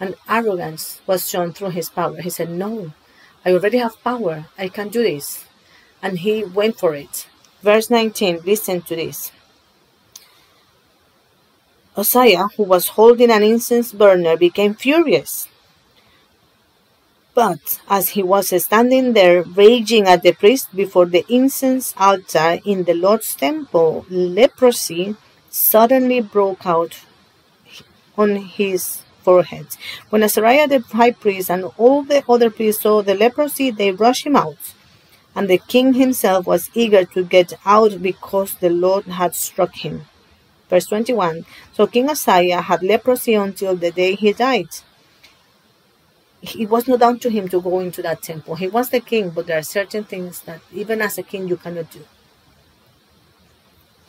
and arrogance was shown through his power. He said, No, I already have power. I can do this. And he went for it. Verse 19, listen to this. Uzziah, who was holding an incense burner, became furious. But as he was standing there raging at the priest before the incense altar in the Lord's temple, leprosy suddenly broke out on his foreheads. When Azariah the high priest and all the other priests saw the leprosy, they rushed him out. And the king himself was eager to get out because the Lord had struck him. Verse 21 So King Uzziah had leprosy until the day he died. It was not down to him to go into that temple. He was the king, but there are certain things that even as a king you cannot do.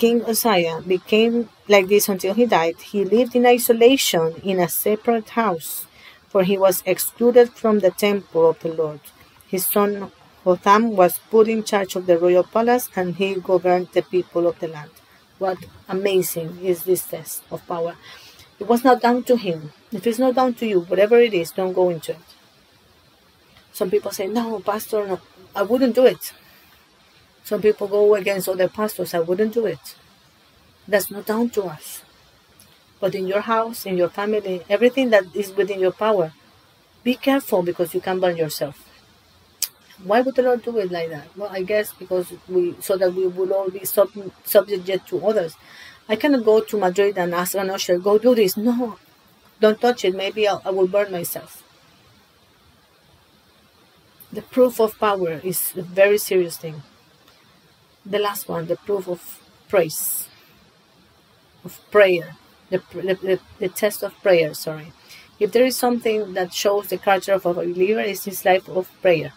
King Uzziah became like this until he died. He lived in isolation in a separate house, for he was excluded from the temple of the Lord. His son Jotham was put in charge of the royal palace, and he governed the people of the land. What amazing is this test of power! It was not down to him. If it's not down to you, whatever it is, don't go into it. Some people say, No, Pastor, no, I wouldn't do it. Some people go against other pastors. I wouldn't do it. That's not down to us. But in your house, in your family, everything that is within your power, be careful because you can burn yourself. Why would the Lord do it like that? Well, I guess because we, so that we will all be sub, subject to others. I cannot go to Madrid and ask an usher, go do this. No, don't touch it. Maybe I'll, I will burn myself. The proof of power is a very serious thing. The last one, the proof of praise, of prayer, the, the, the, the test of prayer, sorry. If there is something that shows the character of a believer, it's his life of prayer.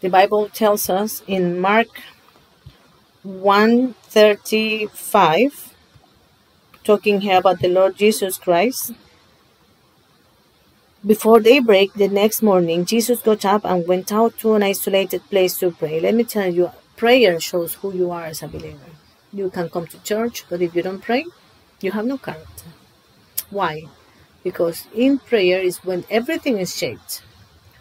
The Bible tells us in Mark 135, talking here about the Lord Jesus Christ. Before daybreak the next morning, Jesus got up and went out to an isolated place to pray. Let me tell you, prayer shows who you are as a believer. You can come to church, but if you don't pray, you have no character. Why? Because in prayer is when everything is shaped.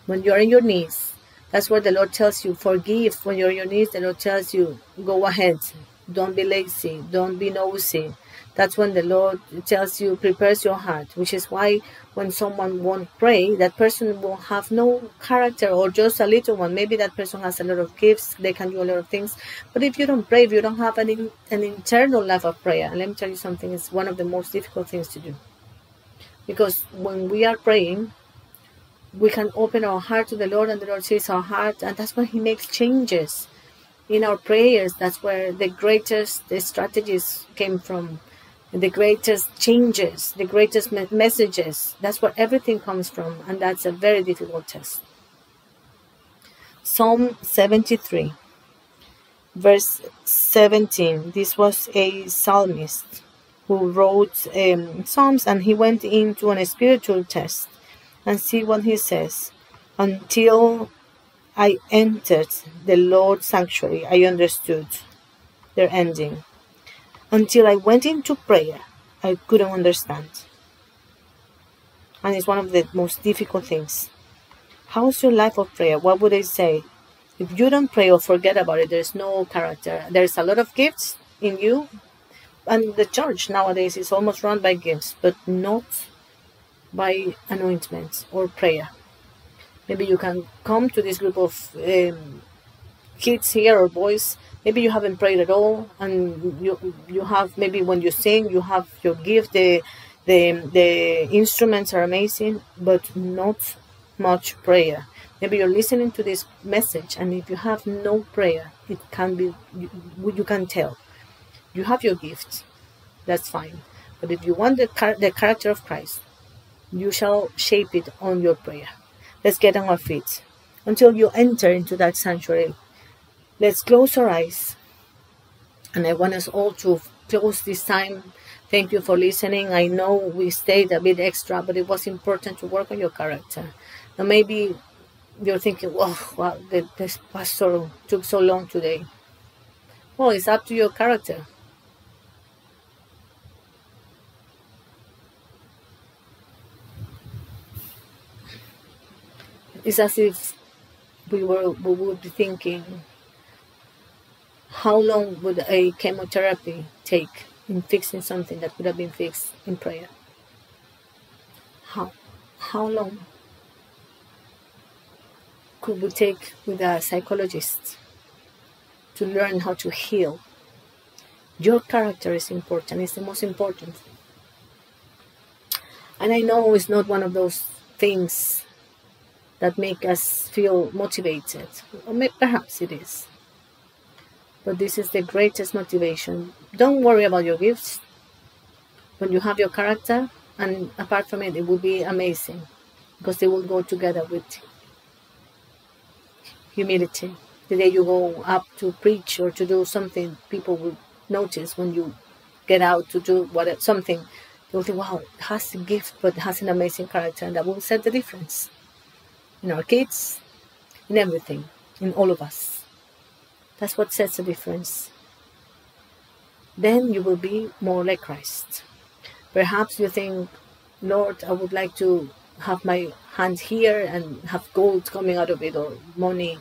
When you are on your knees, that's where the Lord tells you, forgive. When you're on your knees, the Lord tells you, go ahead. Don't be lazy. Don't be nosy. That's when the Lord tells you, prepares your heart, which is why when someone won't pray, that person will have no character or just a little one. Maybe that person has a lot of gifts, they can do a lot of things. But if you don't pray, if you don't have an, an internal life of prayer, and let me tell you something, it's one of the most difficult things to do. Because when we are praying, we can open our heart to the Lord and the Lord sees our heart, and that's when He makes changes in our prayers. That's where the greatest the strategies came from the greatest changes, the greatest me- messages. That's where everything comes from, and that's a very difficult test. Psalm 73, verse 17. This was a psalmist who wrote um, psalms, and he went into a spiritual test and see what he says. Until I entered the Lord's sanctuary, I understood their ending. Until I went into prayer, I couldn't understand. And it's one of the most difficult things. How's your life of prayer? What would I say? If you don't pray or forget about it, there's no character. There's a lot of gifts in you. And the church nowadays is almost run by gifts, but not by anointments or prayer. Maybe you can come to this group of um, kids here or boys maybe you haven't prayed at all and you you have maybe when you sing you have your gift the the the instruments are amazing but not much prayer. Maybe you're listening to this message and if you have no prayer it can be you, you can tell. You have your gift that's fine. But if you want the, the character of christ you shall shape it on your prayer. Let's get on our feet. Until you enter into that sanctuary Let's close our eyes. And I want us all to close this time. Thank you for listening. I know we stayed a bit extra, but it was important to work on your character. Now, maybe you're thinking, oh, well, the, this pastor took so long today. Well, it's up to your character. It's as if we were we would be thinking how long would a chemotherapy take in fixing something that could have been fixed in prayer? How, how long could we take with a psychologist to learn how to heal? Your character is important, it's the most important. And I know it's not one of those things that make us feel motivated, or perhaps it is but this is the greatest motivation. Don't worry about your gifts. When you have your character, and apart from it, it will be amazing because they will go together with humility. The day you go up to preach or to do something, people will notice when you get out to do what something. They'll think, "Wow, has a gift, but has an amazing character," and that will set the difference in our kids, in everything, in all of us. That's what sets the difference. Then you will be more like Christ. Perhaps you think, Lord, I would like to have my hand here and have gold coming out of it or money.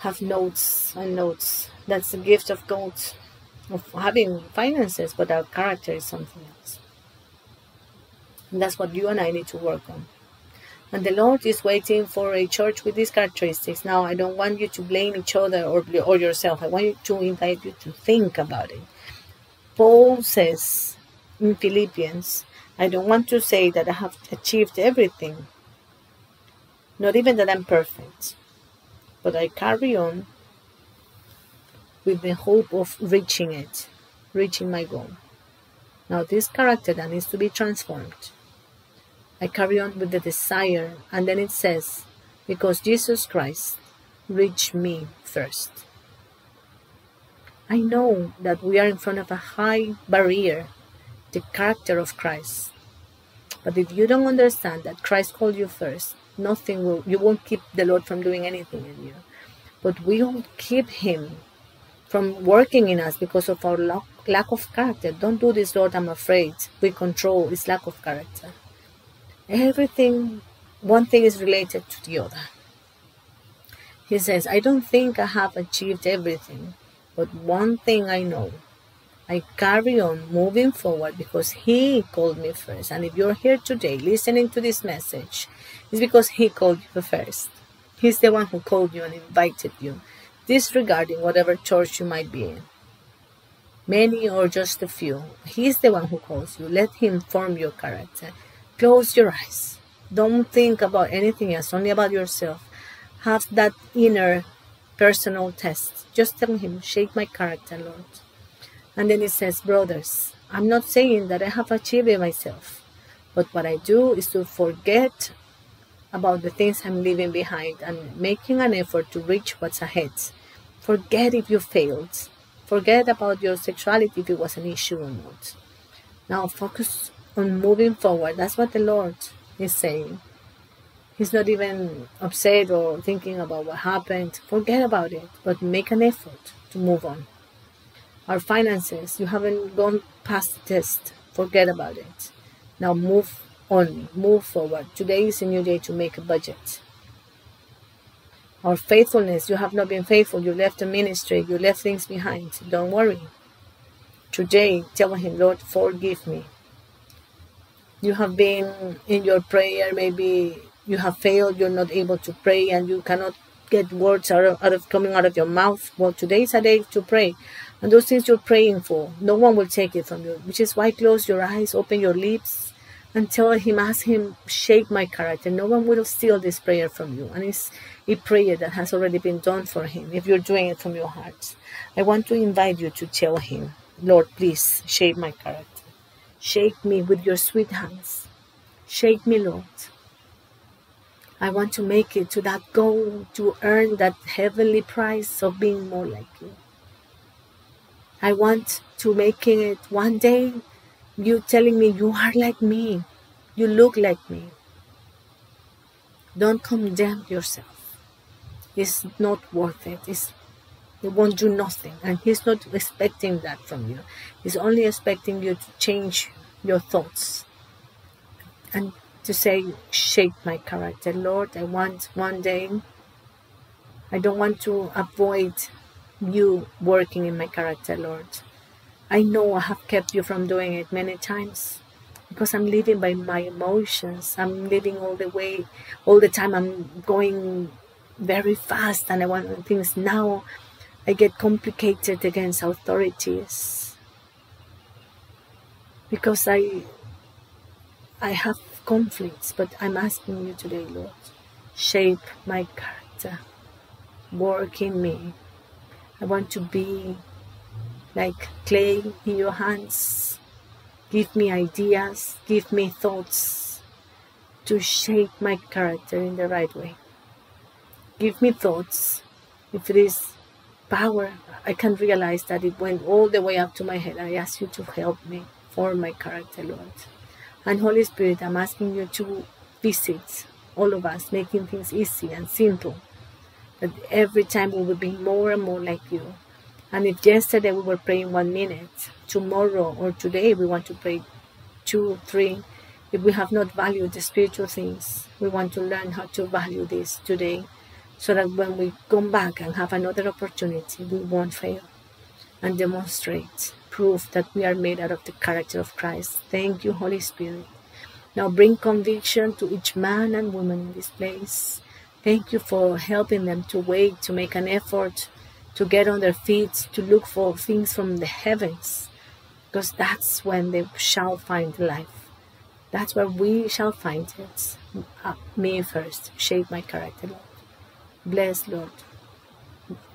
Have notes and notes. That's the gift of gold, of having finances, but our character is something else. And that's what you and I need to work on. And the Lord is waiting for a church with these characteristics. Now, I don't want you to blame each other or, or yourself. I want you to invite you to think about it. Paul says in Philippians, I don't want to say that I have achieved everything, not even that I'm perfect, but I carry on with the hope of reaching it, reaching my goal. Now, this character that needs to be transformed. I carry on with the desire, and then it says, because Jesus Christ reached me first. I know that we are in front of a high barrier, the character of Christ. But if you don't understand that Christ called you first, nothing will, you won't keep the Lord from doing anything in you. But we will keep Him from working in us because of our lack of character. Don't do this, Lord, I'm afraid. We control is lack of character. Everything, one thing is related to the other. He says, I don't think I have achieved everything, but one thing I know. I carry on moving forward because He called me first. And if you're here today listening to this message, it's because He called you first. He's the one who called you and invited you, disregarding whatever church you might be in. Many or just a few. He's the one who calls you. Let Him form your character. Close your eyes. Don't think about anything else, only about yourself. Have that inner personal test. Just tell Him, shape my character, Lord. And then He says, Brothers, I'm not saying that I have achieved it myself, but what I do is to forget about the things I'm leaving behind and making an effort to reach what's ahead. Forget if you failed. Forget about your sexuality if it was an issue or not. Now focus on moving forward. That's what the Lord is saying. He's not even upset or thinking about what happened. Forget about it, but make an effort to move on. Our finances, you haven't gone past the test. Forget about it. Now move on, move forward. Today is a new day to make a budget. Our faithfulness, you have not been faithful. You left the ministry, you left things behind. Don't worry. Today, tell Him, Lord, forgive me you have been in your prayer, maybe you have failed, you're not able to pray, and you cannot get words out of, out of coming out of your mouth. Well, today is a day to pray. And those things you're praying for, no one will take it from you. Which is why close your eyes, open your lips, and tell him, ask him, shape my character. No one will steal this prayer from you. And it's a prayer that has already been done for him if you're doing it from your heart. I want to invite you to tell him, Lord, please shape my character. Shake me with your sweet hands. Shake me, Lord. I want to make it to that goal to earn that heavenly prize of being more like you. I want to making it one day you telling me you are like me. You look like me. Don't condemn yourself. It's not worth it. It's, it won't do nothing. And he's not expecting that from you. He's only expecting you to change your thoughts and to say, shape my character. Lord, I want one day, I don't want to avoid you working in my character, Lord. I know I have kept you from doing it many times because I'm living by my emotions. I'm living all the way, all the time. I'm going very fast and I want things now. I get complicated against authorities because I I have conflicts, but I'm asking you today, Lord, shape my character, work in me. I want to be like clay in your hands. Give me ideas, give me thoughts to shape my character in the right way. Give me thoughts. If it is power, I can realize that it went all the way up to my head. I ask you to help me form my character, Lord. And Holy Spirit, I'm asking you to visit all of us, making things easy and simple. That every time we will be more and more like you. And if yesterday we were praying one minute, tomorrow or today we want to pray two, three, if we have not valued the spiritual things, we want to learn how to value this today so that when we come back and have another opportunity, we won't fail and demonstrate proof that we are made out of the character of Christ. Thank you, Holy Spirit. Now bring conviction to each man and woman in this place. Thank you for helping them to wait, to make an effort, to get on their feet, to look for things from the heavens. because that's when they shall find life. That's where we shall find it. Uh, me first. Shape my character, Lord. Bless, Lord,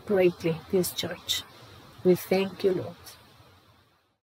greatly this church. We thank you, Lord.